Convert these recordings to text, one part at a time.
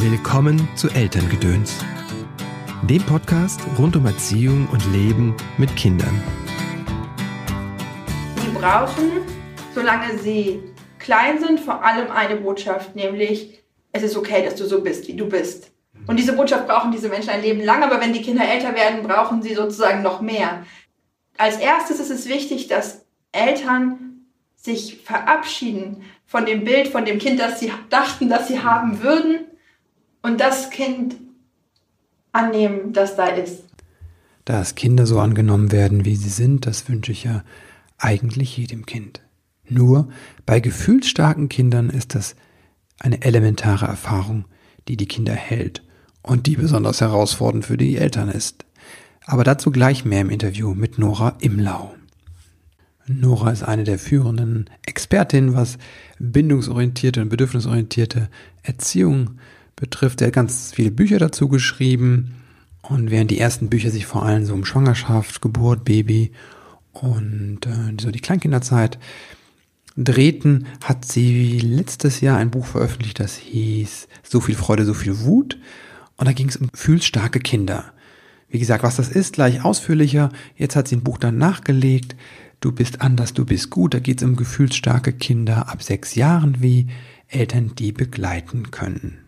Willkommen zu Elterngedöns, dem Podcast rund um Erziehung und Leben mit Kindern. Sie brauchen, solange sie klein sind, vor allem eine Botschaft, nämlich es ist okay, dass du so bist, wie du bist. Und diese Botschaft brauchen diese Menschen ein Leben lang, aber wenn die Kinder älter werden, brauchen sie sozusagen noch mehr. Als erstes ist es wichtig, dass Eltern sich verabschieden von dem Bild, von dem Kind, das sie dachten, dass sie haben würden und das Kind annehmen, das da ist. Dass Kinder so angenommen werden, wie sie sind, das wünsche ich ja eigentlich jedem Kind. Nur bei gefühlsstarken Kindern ist das eine elementare Erfahrung, die die Kinder hält und die besonders herausfordernd für die Eltern ist. Aber dazu gleich mehr im Interview mit Nora Imlau. Nora ist eine der führenden Expertinnen, was bindungsorientierte und bedürfnisorientierte Erziehung betrifft. Er hat ganz viele Bücher dazu geschrieben. Und während die ersten Bücher sich vor allem so um Schwangerschaft, Geburt, Baby und äh, so die Kleinkinderzeit drehten, hat sie letztes Jahr ein Buch veröffentlicht, das hieß So viel Freude, so viel Wut. Und da ging es um gefühlsstarke Kinder. Wie gesagt, was das ist, gleich ausführlicher. Jetzt hat sie ein Buch dann nachgelegt. Du bist anders, du bist gut. Da geht es um gefühlsstarke Kinder ab sechs Jahren, wie Eltern die begleiten können.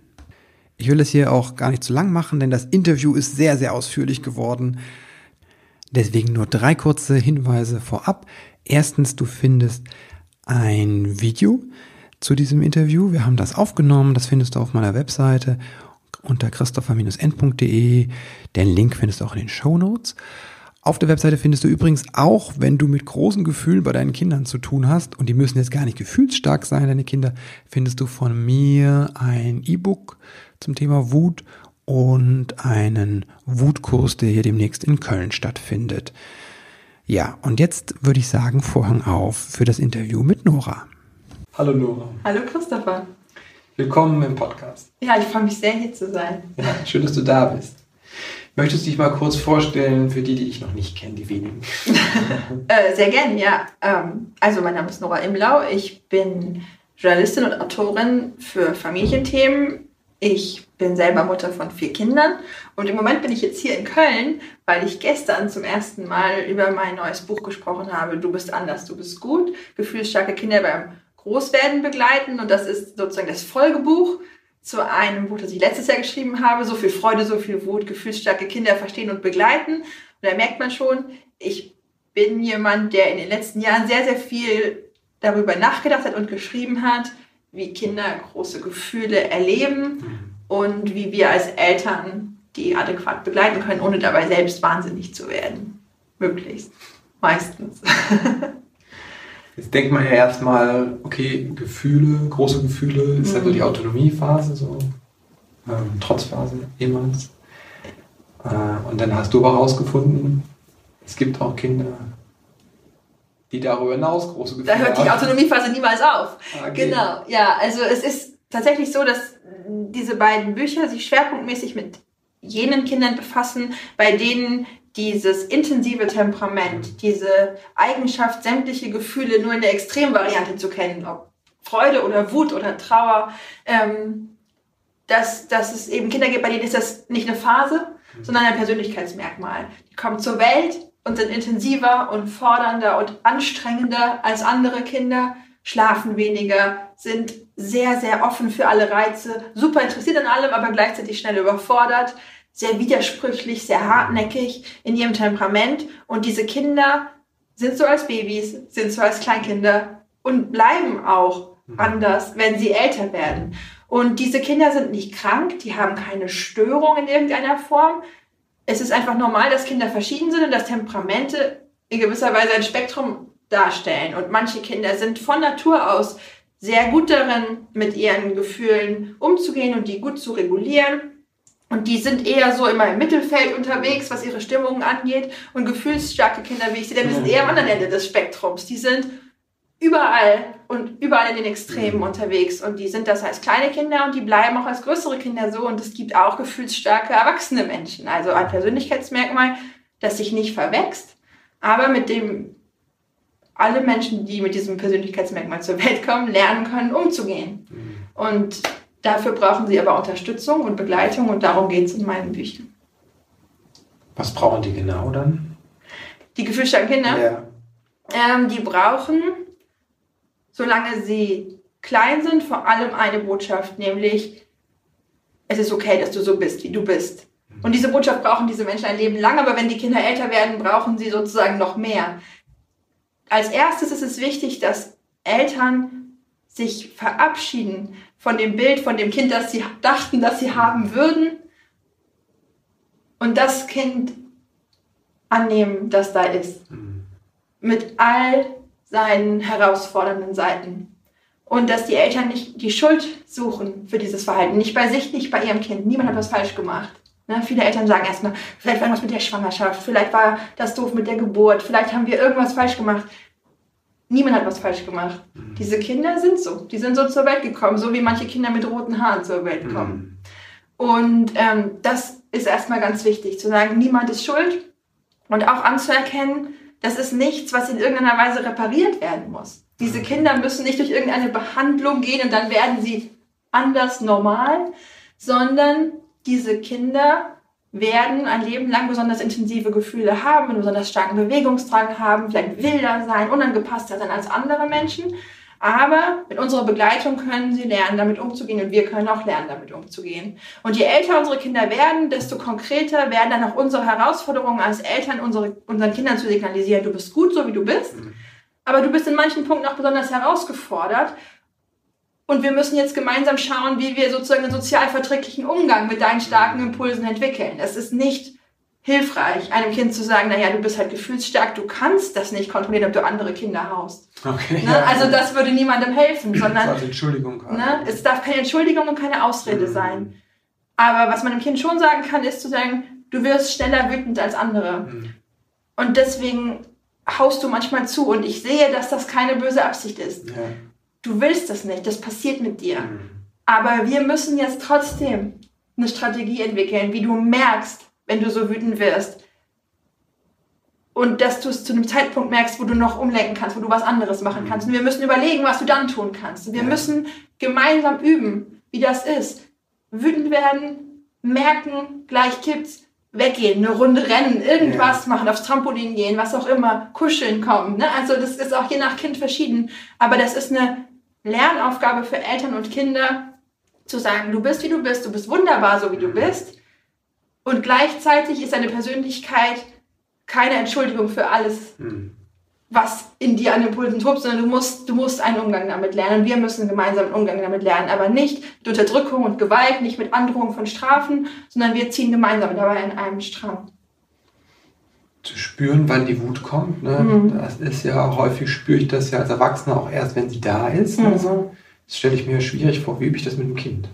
Ich will es hier auch gar nicht zu lang machen, denn das Interview ist sehr, sehr ausführlich geworden. Deswegen nur drei kurze Hinweise vorab. Erstens, du findest ein Video zu diesem Interview. Wir haben das aufgenommen, das findest du auf meiner Webseite unter christopher-end.de. Den Link findest du auch in den Show Notes. Auf der Webseite findest du übrigens auch, wenn du mit großen Gefühlen bei deinen Kindern zu tun hast, und die müssen jetzt gar nicht gefühlsstark sein, deine Kinder, findest du von mir ein E-Book zum Thema Wut und einen Wutkurs, der hier demnächst in Köln stattfindet. Ja, und jetzt würde ich sagen, Vorhang auf für das Interview mit Nora. Hallo Nora. Hallo Christopher. Willkommen im Podcast. Ja, ich freue mich sehr, hier zu sein. Ja, schön, dass du da bist. Möchtest du dich mal kurz vorstellen für die, die dich noch nicht kennen, die wenigen? äh, sehr gerne, ja. Ähm, also mein Name ist Nora Imlau. Ich bin Journalistin und Autorin für Familienthemen ich bin selber Mutter von vier Kindern und im Moment bin ich jetzt hier in Köln, weil ich gestern zum ersten Mal über mein neues Buch gesprochen habe. Du bist anders, du bist gut. Gefühlsstarke Kinder beim Großwerden begleiten und das ist sozusagen das Folgebuch zu einem Buch, das ich letztes Jahr geschrieben habe. So viel Freude, so viel Wut, gefühlsstarke Kinder verstehen und begleiten. Und da merkt man schon, ich bin jemand, der in den letzten Jahren sehr, sehr viel darüber nachgedacht hat und geschrieben hat, wie Kinder große Gefühle erleben und wie wir als Eltern die adäquat begleiten können, ohne dabei selbst wahnsinnig zu werden. Möglichst. Meistens. Jetzt denkt man ja erstmal, okay, Gefühle, große Gefühle, ist mhm. ja so die Autonomiephase, so ähm, Trotzphase jemals. Äh, und dann hast du aber herausgefunden, es gibt auch Kinder, die darüber hinaus große Gefühle Da hört die Autonomiephase niemals auf. Okay. Genau, ja, also es ist tatsächlich so, dass diese beiden Bücher sich schwerpunktmäßig mit jenen Kindern befassen, bei denen dieses intensive Temperament, diese Eigenschaft, sämtliche Gefühle nur in der Extremvariante zu kennen, ob Freude oder Wut oder Trauer, ähm, dass, dass es eben Kinder gibt, bei denen ist das nicht eine Phase, sondern ein Persönlichkeitsmerkmal. Die kommen zur Welt, und sind intensiver und fordernder und anstrengender als andere Kinder, schlafen weniger, sind sehr, sehr offen für alle Reize, super interessiert an allem, aber gleichzeitig schnell überfordert, sehr widersprüchlich, sehr hartnäckig in ihrem Temperament. Und diese Kinder sind so als Babys, sind so als Kleinkinder und bleiben auch anders, wenn sie älter werden. Und diese Kinder sind nicht krank, die haben keine Störung in irgendeiner Form, es ist einfach normal, dass Kinder verschieden sind und dass Temperamente in gewisser Weise ein Spektrum darstellen. Und manche Kinder sind von Natur aus sehr gut darin, mit ihren Gefühlen umzugehen und die gut zu regulieren. Und die sind eher so immer im Mittelfeld unterwegs, was ihre Stimmungen angeht. Und gefühlsstarke Kinder, wie ich sie nenne, sind eher am anderen Ende des Spektrums. Die sind überall und überall in den Extremen unterwegs. Und die sind das als kleine Kinder und die bleiben auch als größere Kinder so. Und es gibt auch gefühlsstarke erwachsene Menschen. Also ein Persönlichkeitsmerkmal, das sich nicht verwächst, aber mit dem alle Menschen, die mit diesem Persönlichkeitsmerkmal zur Welt kommen, lernen können, umzugehen. Mhm. Und Dafür brauchen sie aber Unterstützung und Begleitung und darum geht es in meinen Büchern. Was brauchen die genau dann? Die gefühlsstarken Kinder? Ja. Ähm, die brauchen, solange sie klein sind, vor allem eine Botschaft, nämlich es ist okay, dass du so bist, wie du bist. Und diese Botschaft brauchen diese Menschen ein Leben lang, aber wenn die Kinder älter werden, brauchen sie sozusagen noch mehr. Als erstes ist es wichtig, dass Eltern sich verabschieden von dem Bild, von dem Kind, das sie dachten, dass sie haben würden und das Kind annehmen, das da ist. Mit all seinen herausfordernden Seiten. Und dass die Eltern nicht die Schuld suchen für dieses Verhalten. Nicht bei sich, nicht bei ihrem Kind. Niemand hat was falsch gemacht. Ne? Viele Eltern sagen erstmal, vielleicht war irgendwas mit der Schwangerschaft, vielleicht war das doof mit der Geburt, vielleicht haben wir irgendwas falsch gemacht. Niemand hat was falsch gemacht. Mhm. Diese Kinder sind so. Die sind so zur Welt gekommen, so wie manche Kinder mit roten Haaren zur Welt kommen. Mhm. Und ähm, das ist erstmal ganz wichtig, zu sagen, niemand ist schuld und auch anzuerkennen, das ist nichts, was in irgendeiner Weise repariert werden muss. Diese mhm. Kinder müssen nicht durch irgendeine Behandlung gehen und dann werden sie anders normal, sondern diese Kinder werden ein Leben lang besonders intensive Gefühle haben, einen besonders starken Bewegungsdrang haben, vielleicht wilder sein, unangepasster sein als andere Menschen. Aber mit unserer Begleitung können sie lernen, damit umzugehen und wir können auch lernen, damit umzugehen. Und je älter unsere Kinder werden, desto konkreter werden dann auch unsere Herausforderungen als Eltern, unsere, unseren Kindern zu signalisieren, du bist gut, so wie du bist. Mhm. Aber du bist in manchen Punkten auch besonders herausgefordert und wir müssen jetzt gemeinsam schauen, wie wir sozusagen einen sozialverträglichen Umgang mit deinen starken Impulsen entwickeln. Es ist nicht hilfreich, einem Kind zu sagen, naja, du bist halt gefühlsstark, du kannst das nicht kontrollieren, ob du andere Kinder haust. Okay, ne? ja. Also das würde niemandem helfen, sondern das Entschuldigung ne? es darf keine Entschuldigung und keine Ausrede mhm. sein. Aber was man dem Kind schon sagen kann, ist zu sagen, du wirst schneller wütend als andere. Mhm. Und deswegen haust du manchmal zu. Und ich sehe, dass das keine böse Absicht ist. Ja du willst das nicht, das passiert mit dir. Mhm. Aber wir müssen jetzt trotzdem eine Strategie entwickeln, wie du merkst, wenn du so wütend wirst. Und dass du es zu einem Zeitpunkt merkst, wo du noch umlenken kannst, wo du was anderes machen kannst. Und wir müssen überlegen, was du dann tun kannst. Wir ja. müssen gemeinsam üben, wie das ist. Wütend werden, merken, gleich kippt's, weggehen, eine Runde rennen, irgendwas ja. machen, aufs Trampolin gehen, was auch immer, kuscheln kommen. Ne? Also das ist auch je nach Kind verschieden. Aber das ist eine Lernaufgabe für Eltern und Kinder, zu sagen, du bist wie du bist, du bist wunderbar so wie du bist. Und gleichzeitig ist deine Persönlichkeit keine Entschuldigung für alles, mhm. was in dir an Impulsen tobt, sondern du musst, du musst einen Umgang damit lernen. Wir müssen gemeinsam einen Umgang damit lernen, aber nicht mit Unterdrückung und Gewalt, nicht mit Androhung von Strafen, sondern wir ziehen gemeinsam dabei in einem Strang zu spüren, wann die Wut kommt. Ne? Mhm. Das ist ja häufig spüre ich das ja als Erwachsener auch erst, wenn sie da ist. Mhm. Also, das stelle ich mir schwierig vor. Wie übe ich das mit dem Kind?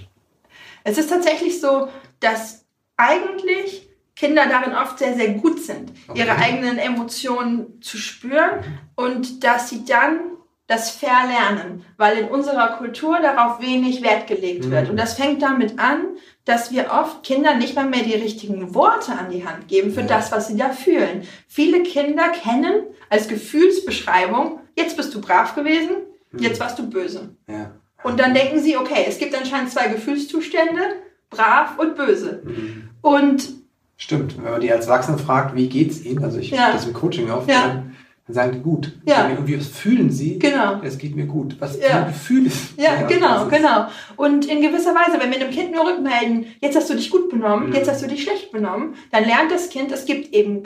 Es ist tatsächlich so, dass eigentlich Kinder darin oft sehr, sehr gut sind, okay. ihre eigenen Emotionen zu spüren und dass sie dann das Verlernen, weil in unserer Kultur darauf wenig Wert gelegt wird. Mhm. Und das fängt damit an, dass wir oft Kindern nicht mal mehr die richtigen Worte an die Hand geben für das, was sie da fühlen. Viele Kinder kennen als Gefühlsbeschreibung, jetzt bist du brav gewesen, mhm. jetzt warst du böse. Ja. Und dann denken sie, okay, es gibt anscheinend zwei Gefühlszustände, brav und böse. Mhm. Und Stimmt, wenn man die als Erwachsene fragt, wie geht's ihnen, also ich ja. das im Coaching oft, ja. Dann sagen die gut. Ja. irgendwie, was fühlen sie? Genau. Es geht mir gut. Was ja. ein Gefühl ist. Ja, ja genau, genau. Und in gewisser Weise, wenn wir dem Kind nur rückmelden, jetzt hast du dich gut benommen, mhm. jetzt hast du dich schlecht benommen, dann lernt das Kind, es gibt eben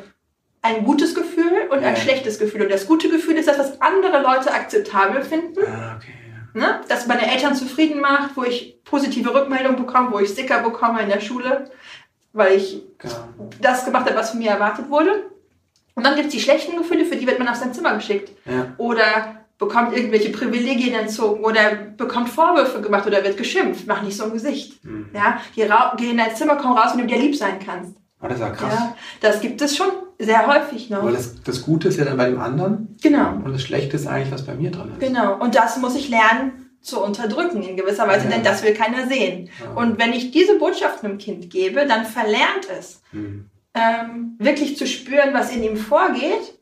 ein gutes Gefühl und ein schlechtes Gefühl. Und das gute Gefühl ist das, was andere Leute akzeptabel finden. Ah, okay. Ne? Das meine Eltern zufrieden macht, wo ich positive Rückmeldungen bekomme, wo ich Sticker bekomme in der Schule, weil ich genau. das gemacht habe, was von mir erwartet wurde. Und dann gibt es die schlechten Gefühle, für die wird man auf sein Zimmer geschickt. Ja. Oder bekommt irgendwelche Privilegien entzogen oder bekommt Vorwürfe gemacht oder wird geschimpft. Mach nicht so ein Gesicht. Mhm. Ja, geh, geh, in dein Zimmer, komm raus, wenn du dir lieb sein kannst. Oh, das ist ja krass. Ja, das gibt es schon sehr häufig noch. Aber das, das Gute ist ja dann bei dem anderen. Genau. Und das Schlechte ist eigentlich, was bei mir dran ist. Genau. Und das muss ich lernen zu unterdrücken in gewisser Weise, ja. denn das will keiner sehen. Ja. Und wenn ich diese Botschaft einem Kind gebe, dann verlernt es. Mhm ähm, wirklich zu spüren, was in ihm vorgeht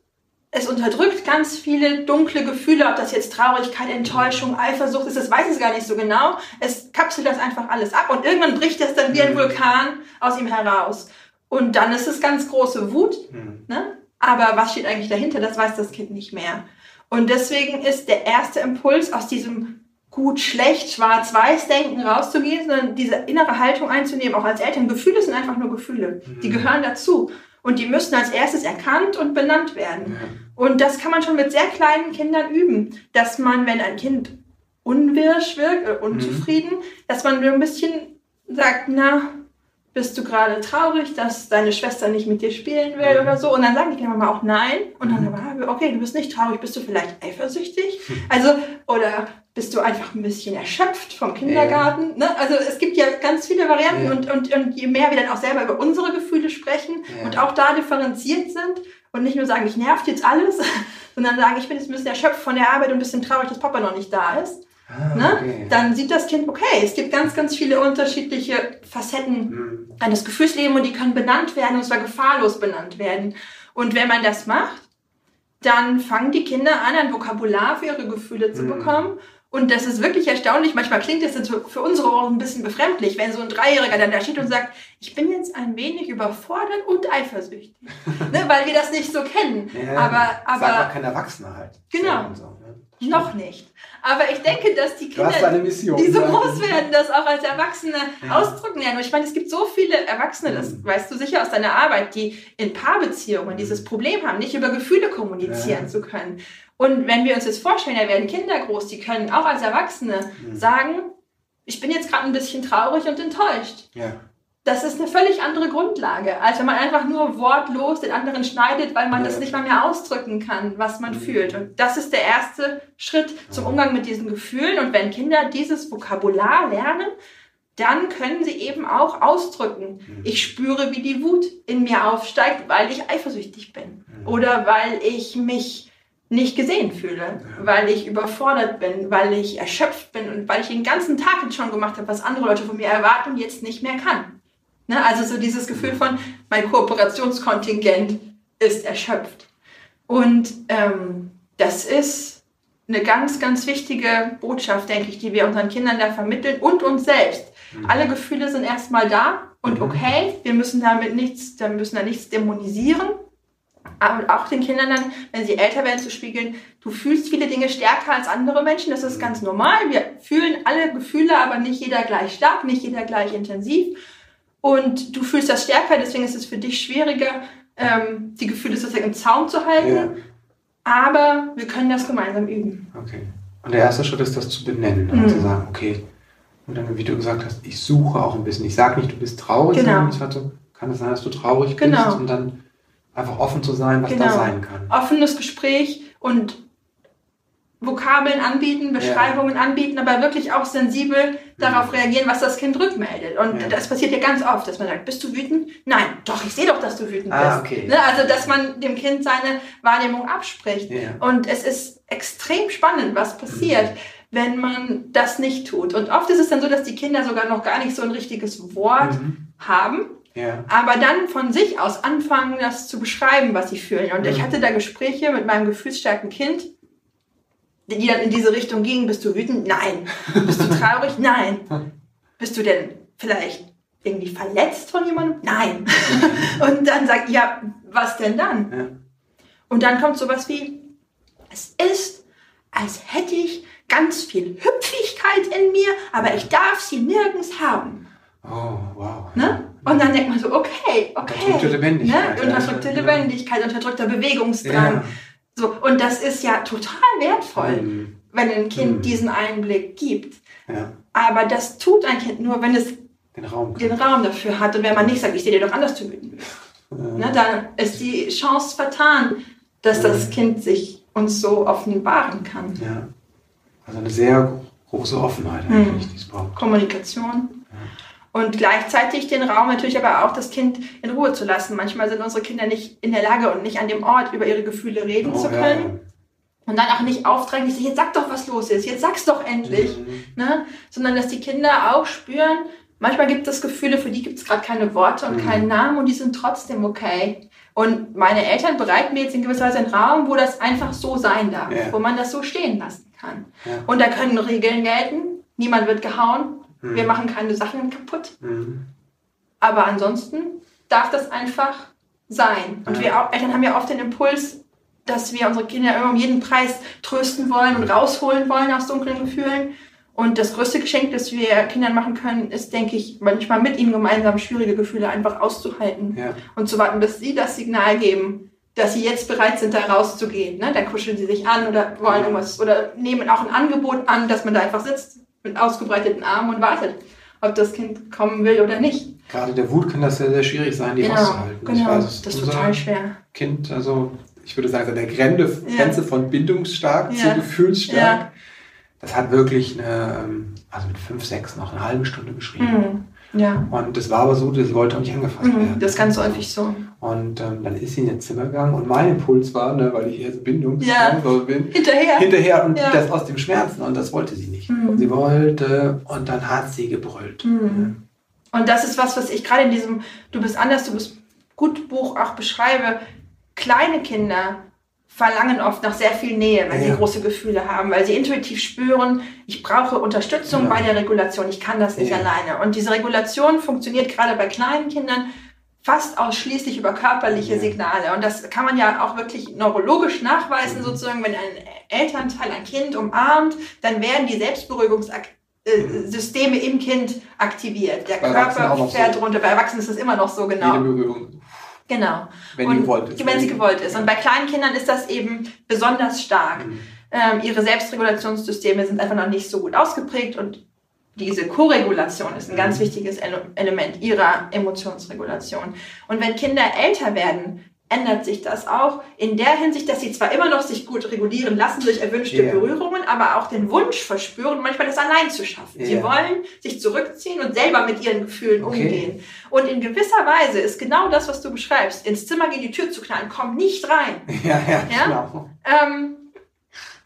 es unterdrückt ganz viele dunkle Gefühle, ob das jetzt Traurigkeit, Enttäuschung, Eifersucht ist, das weiß es gar nicht so genau. Es kapselt das einfach alles ab und irgendwann bricht das dann wie ein mhm. Vulkan aus ihm heraus. Und dann ist es ganz große Wut. Mhm. Ne? Aber was steht eigentlich dahinter, das weiß das Kind nicht mehr. Und deswegen ist der erste Impuls aus diesem gut, schlecht, schwarz-weiß denken rauszugehen, sondern diese innere Haltung einzunehmen, auch als Eltern. Gefühle sind einfach nur Gefühle. Mhm. Die gehören dazu. Und die müssen als erstes erkannt und benannt werden. Ja. Und das kann man schon mit sehr kleinen Kindern üben, dass man, wenn ein Kind unwirsch wirkt, oder unzufrieden, mhm. dass man ein bisschen sagt, na, bist du gerade traurig, dass deine Schwester nicht mit dir spielen will mhm. oder so? Und dann sagen die Kinder mal auch nein. Und dann, mhm. okay, du bist nicht traurig, bist du vielleicht eifersüchtig? Also, oder bist du einfach ein bisschen erschöpft vom Kindergarten? Ja. Ne? Also es gibt ja ganz viele Varianten ja. und, und, und je mehr wir dann auch selber über unsere Gefühle sprechen ja. und auch da differenziert sind und nicht nur sagen, ich nervt jetzt alles, sondern sagen, ich bin jetzt ein bisschen erschöpft von der Arbeit und ein bisschen traurig, dass Papa noch nicht da ist. Ah, ne? okay. Dann sieht das Kind, okay, es gibt ganz, ganz viele unterschiedliche Facetten mhm. eines Gefühlslebens und die können benannt werden und zwar gefahrlos benannt werden. Und wenn man das macht, dann fangen die Kinder an, ein Vokabular für ihre Gefühle zu mhm. bekommen und das ist wirklich erstaunlich. Manchmal klingt das für unsere Ohren ein bisschen befremdlich, wenn so ein Dreijähriger dann da steht und sagt, ich bin jetzt ein wenig überfordert und eifersüchtig. ne, weil wir das nicht so kennen. Ja, aber, aber, sagt man kein Erwachsener halt. Genau. So, ne? Noch nicht. Aber ich denke, dass die Kinder, Mission, die so groß werden, das auch als Erwachsene ja. ausdrücken lernen. Und ich meine, es gibt so viele Erwachsene, das mhm. weißt du sicher aus deiner Arbeit, die in Paarbeziehungen dieses Problem haben, nicht über Gefühle kommunizieren ja. zu können. Und wenn wir uns jetzt vorstellen, da werden Kinder groß, die können auch als Erwachsene mhm. sagen, ich bin jetzt gerade ein bisschen traurig und enttäuscht. Ja. Das ist eine völlig andere Grundlage, als wenn man einfach nur wortlos den anderen schneidet, weil man ja. das nicht mal mehr ausdrücken kann, was man mhm. fühlt. Und das ist der erste Schritt zum Umgang mit diesen Gefühlen. Und wenn Kinder dieses Vokabular lernen, dann können sie eben auch ausdrücken. Mhm. Ich spüre, wie die Wut in mir aufsteigt, weil ich eifersüchtig bin. Mhm. Oder weil ich mich nicht gesehen fühle, weil ich überfordert bin, weil ich erschöpft bin und weil ich den ganzen Tag jetzt schon gemacht habe, was andere Leute von mir erwarten und jetzt nicht mehr kann. Ne? Also so dieses Gefühl von, mein Kooperationskontingent ist erschöpft. Und ähm, das ist eine ganz, ganz wichtige Botschaft, denke ich, die wir unseren Kindern da vermitteln und uns selbst. Mhm. Alle Gefühle sind erstmal da und mhm. okay, wir müssen damit nichts, wir müssen da nichts dämonisieren, aber auch den Kindern dann, wenn sie älter werden, zu spiegeln, du fühlst viele Dinge stärker als andere Menschen, das ist mhm. ganz normal. Wir fühlen alle Gefühle, aber nicht jeder gleich stark, nicht jeder gleich intensiv. Und du fühlst das stärker, deswegen ist es für dich schwieriger, ähm, die Gefühle sozusagen im Zaum zu halten. Ja. Aber wir können das gemeinsam üben. Okay. Und der erste Schritt ist, das zu benennen, mhm. zu sagen, okay, und dann, wie du gesagt hast, ich suche auch ein bisschen. Ich sage nicht, du bist traurig, genau. sondern ich hatte, kann es sein, dass du traurig genau. bist und dann einfach offen zu sein, was genau. da sein kann. Offenes Gespräch und Vokabeln anbieten, Beschreibungen ja. anbieten, aber wirklich auch sensibel darauf reagieren, was das Kind rückmeldet. Und ja. das passiert ja ganz oft, dass man sagt, bist du wütend? Nein, doch, ich sehe doch, dass du wütend ah, bist. Okay. Ne? Also, dass man dem Kind seine Wahrnehmung abspricht. Ja. Und es ist extrem spannend, was passiert. Mhm. wenn man das nicht tut. Und oft ist es dann so, dass die Kinder sogar noch gar nicht so ein richtiges Wort mhm. haben, ja. Aber dann von sich aus anfangen, das zu beschreiben, was sie fühlen. Und mhm. ich hatte da Gespräche mit meinem gefühlsstarken Kind, die dann in diese Richtung gingen. Bist du wütend? Nein. Bist du traurig? Nein. Bist du denn vielleicht irgendwie verletzt von jemandem? Nein. Und dann sagt, ja, was denn dann? Ja. Und dann kommt sowas wie, es ist, als hätte ich ganz viel Hüpfigkeit in mir, aber ich darf sie nirgends haben. Oh, wow. Ne? Und dann denkt man so, okay, okay. Unterdrückte Lebendigkeit. Ne? Unterdrückte ja, Lebendigkeit, unterdrückter Bewegungsdrang. Ja. So, und das ist ja total wertvoll, mhm. wenn ein Kind mhm. diesen Einblick gibt. Ja. Aber das tut ein Kind nur, wenn es den Raum, den Raum dafür hat. Und wenn man nicht sagt, ich sehe dir doch anders zu wüten. Ne, dann ist die Chance vertan, dass das Kind sich uns so offenbaren kann. Ja. Also eine sehr große Offenheit eigentlich, mhm. die es braucht. Kommunikation und gleichzeitig den Raum natürlich aber auch das Kind in Ruhe zu lassen. Manchmal sind unsere Kinder nicht in der Lage und nicht an dem Ort über ihre Gefühle reden oh, zu können. Ja. Und dann auch nicht aufdrängen, jetzt sag doch, was los ist, jetzt sag's doch endlich. Mhm. Ne? Sondern dass die Kinder auch spüren, manchmal gibt es Gefühle, für die gibt es gerade keine Worte und mhm. keinen Namen und die sind trotzdem okay. Und meine Eltern bereiten mir jetzt in gewisser Weise einen Raum, wo das einfach so sein darf, Ja. wo man das so stehen lassen kann. Ja. Und da können Regeln gelten. Niemand wird gehauen. Mhm. Wir machen keine Sachen kaputt. Mhm. Aber ansonsten darf das einfach sein. Und wir auch, Eltern haben ja oft den Impuls, dass wir unsere Kinder immer um jeden Preis trösten wollen und rausholen wollen aus dunklen Gefühlen. Und das größte Geschenk, das wir Kindern machen können, ist, denke ich, manchmal mit ihnen gemeinsam schwierige Gefühle einfach auszuhalten Ja. und zu warten, bis sie das Signal geben, dass sie jetzt bereit sind, da rauszugehen. Ne? Dann kuscheln sie sich an oder wollen irgendwas oder nehmen auch ein Angebot an, dass man da einfach sitzt mit ausgebreiteten Armen und wartet, ob das Kind kommen will oder nicht. Gerade der Wut kann das sehr, sehr schwierig sein, die Genau, auszuhalten. Ich genau. weiß, es das ist total schwer. Kind, also ich würde sagen, so der Grenze, Ja. Grenze von bindungsstark Ja. zu gefühlsstark. Ja. Das hat wirklich eine, ähm, also mit fünf, sechs noch eine halbe Stunde geschrieben. Mhm. Ja, Und das war aber so, sie wollte auch nicht angefasst mhm. werden. das ist ganz häufig so. Und ähm, dann ist sie in ihr Zimmer gegangen und mein Impuls war, ne, weil ich eher so bindungsvoll Ja. bin, Hinterher. hinterher und Ja. das aus dem Schmerzen und das wollte sie nicht. Mhm. Sie wollte und dann hat sie gebrüllt. Mhm. Und das ist was, was ich gerade in diesem Du bist anders, du bist gut Buch auch beschreibe. Kleine Kinder verlangen oft nach sehr viel Nähe, wenn sie Ja. große Gefühle haben, weil sie intuitiv spüren, ich brauche Unterstützung Ja. bei der Regulation, ich kann das nicht Ja. alleine. Und diese Regulation funktioniert gerade bei kleinen Kindern fast ausschließlich über körperliche. Signale. Und das kann man ja auch wirklich neurologisch nachweisen, sozusagen, wenn ein Elternteil ein Kind umarmt, dann werden die Selbstberuhigungssysteme im Kind aktiviert. Der Bei Körper fährt so. runter. Bei Erwachsenen ist das immer noch so Jede genau. Berührung, Genau. wenn Und gewollt ist. Wenn sie gewollt ist. Und bei kleinen Kindern ist das eben besonders stark. Mhm. Ähm, ihre Selbstregulationssysteme sind einfach noch nicht so gut ausgeprägt und diese Koregulation ist ein ganz Mhm. wichtiges Ele Element ihrer Emotionsregulation. Und wenn Kinder älter werden, ändert sich das auch in der Hinsicht, dass sie zwar immer noch sich gut regulieren lassen durch erwünschte Ja. Berührungen, aber auch den Wunsch verspüren, manchmal das allein zu schaffen. Sie Ja. wollen sich zurückziehen und selber mit ihren Gefühlen Okay. umgehen. Und in gewisser Weise ist genau das, was du beschreibst, ins Zimmer gegen die Tür zu knallen, komm nicht rein. Ja, ja, Ja? genau. ähm,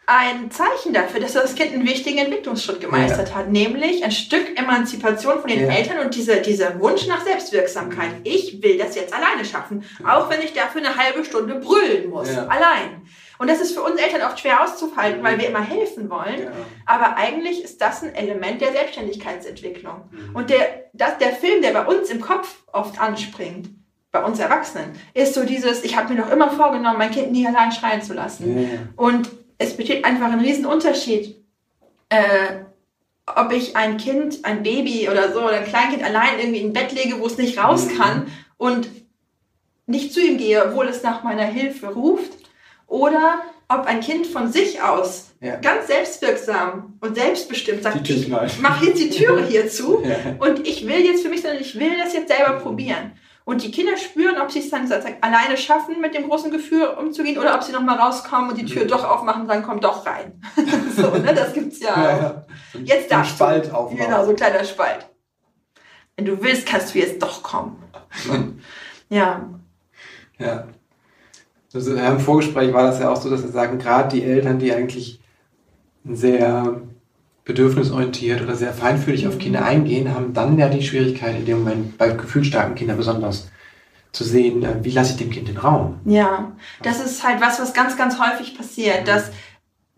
ein Zeichen dafür, dass das Kind einen wichtigen Entwicklungsschritt gemeistert hat, nämlich ein Stück Emanzipation von den Ja. Eltern und diese, dieser Wunsch nach Selbstwirksamkeit. Ich will das jetzt alleine schaffen, auch wenn ich dafür eine halbe Stunde brüllen muss, Ja. allein. Und das ist für uns Eltern oft schwer auszuhalten, weil wir immer helfen wollen. Ja. Aber eigentlich ist das ein Element der Selbstständigkeitsentwicklung. Mhm. Und der, das, der Film, der bei uns im Kopf oft anspringt, bei uns Erwachsenen, ist so dieses, ich habe mir doch immer vorgenommen, mein Kind nie allein schreien zu lassen. Ja, ja. Und es besteht einfach ein Riesenunterschied, äh, ob ich ein Kind, ein Baby oder so, oder ein Kleinkind allein irgendwie in Bett lege, wo es nicht raus Mhm. kann und nicht zu ihm gehe, obwohl es nach meiner Hilfe ruft, oder ob ein Kind von sich aus Ja. ganz selbstwirksam und selbstbestimmt sagt, ich mache jetzt die Türe hier zu Ja. und ich will jetzt für mich, sondern ich will das jetzt selber probieren. Und die Kinder spüren, ob sie es dann alleine schaffen, mit dem großen Gefühl umzugehen, oder ob sie nochmal rauskommen und die Tür doch aufmachen und sagen, komm doch rein. so, ne, das gibt's ja. Ja, ja. So Jetzt darfst Spalt du. aufmachen. Genau, so ein kleiner Spalt. Wenn du willst, kannst du jetzt doch kommen. Ja. Ja. Also, ja, Im Vorgespräch war das ja auch so, dass wir sagen, gerade die Eltern, die eigentlich sehr bedürfnisorientiert oder sehr feinfühlig auf Kinder eingehen, haben dann ja die Schwierigkeit in dem Moment bei gefühlsstarken Kindern besonders zu sehen, äh, wie lasse ich dem Kind den Raum. Ja, das ist halt was, was ganz, ganz häufig passiert, dass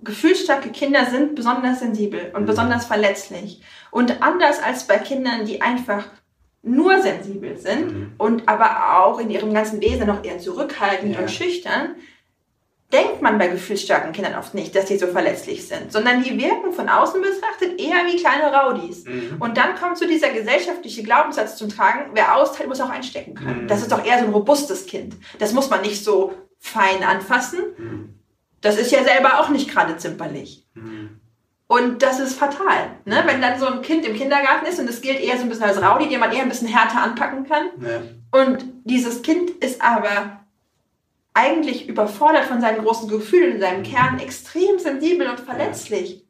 gefühlsstarke Kinder sind besonders sensibel und Mhm. besonders verletzlich. Und anders als bei Kindern, die einfach nur sensibel sind Mhm. und aber auch in ihrem ganzen Wesen noch eher zurückhaltend Ja. und schüchtern, denkt man bei gefühlsstarken Kindern oft nicht, dass sie so verletzlich sind, sondern die wirken von außen betrachtet eher wie kleine Raudis. Mhm. Und dann kommt so dieser gesellschaftliche Glaubenssatz zum Tragen, wer austeilt, muss auch einstecken können. Mhm. Das ist doch eher so ein robustes Kind. Das muss man nicht so fein anfassen. Mhm. Das ist ja selber auch nicht gerade zimperlich. Mhm. Und das ist fatal. Ne? Wenn dann so ein Kind im Kindergarten ist und es gilt eher so ein bisschen als Rowdy, den man eher ein bisschen härter anpacken kann. Ja. Und dieses Kind ist aber eigentlich überfordert von seinen großen Gefühlen, in seinem Kern extrem sensibel und verletzlich.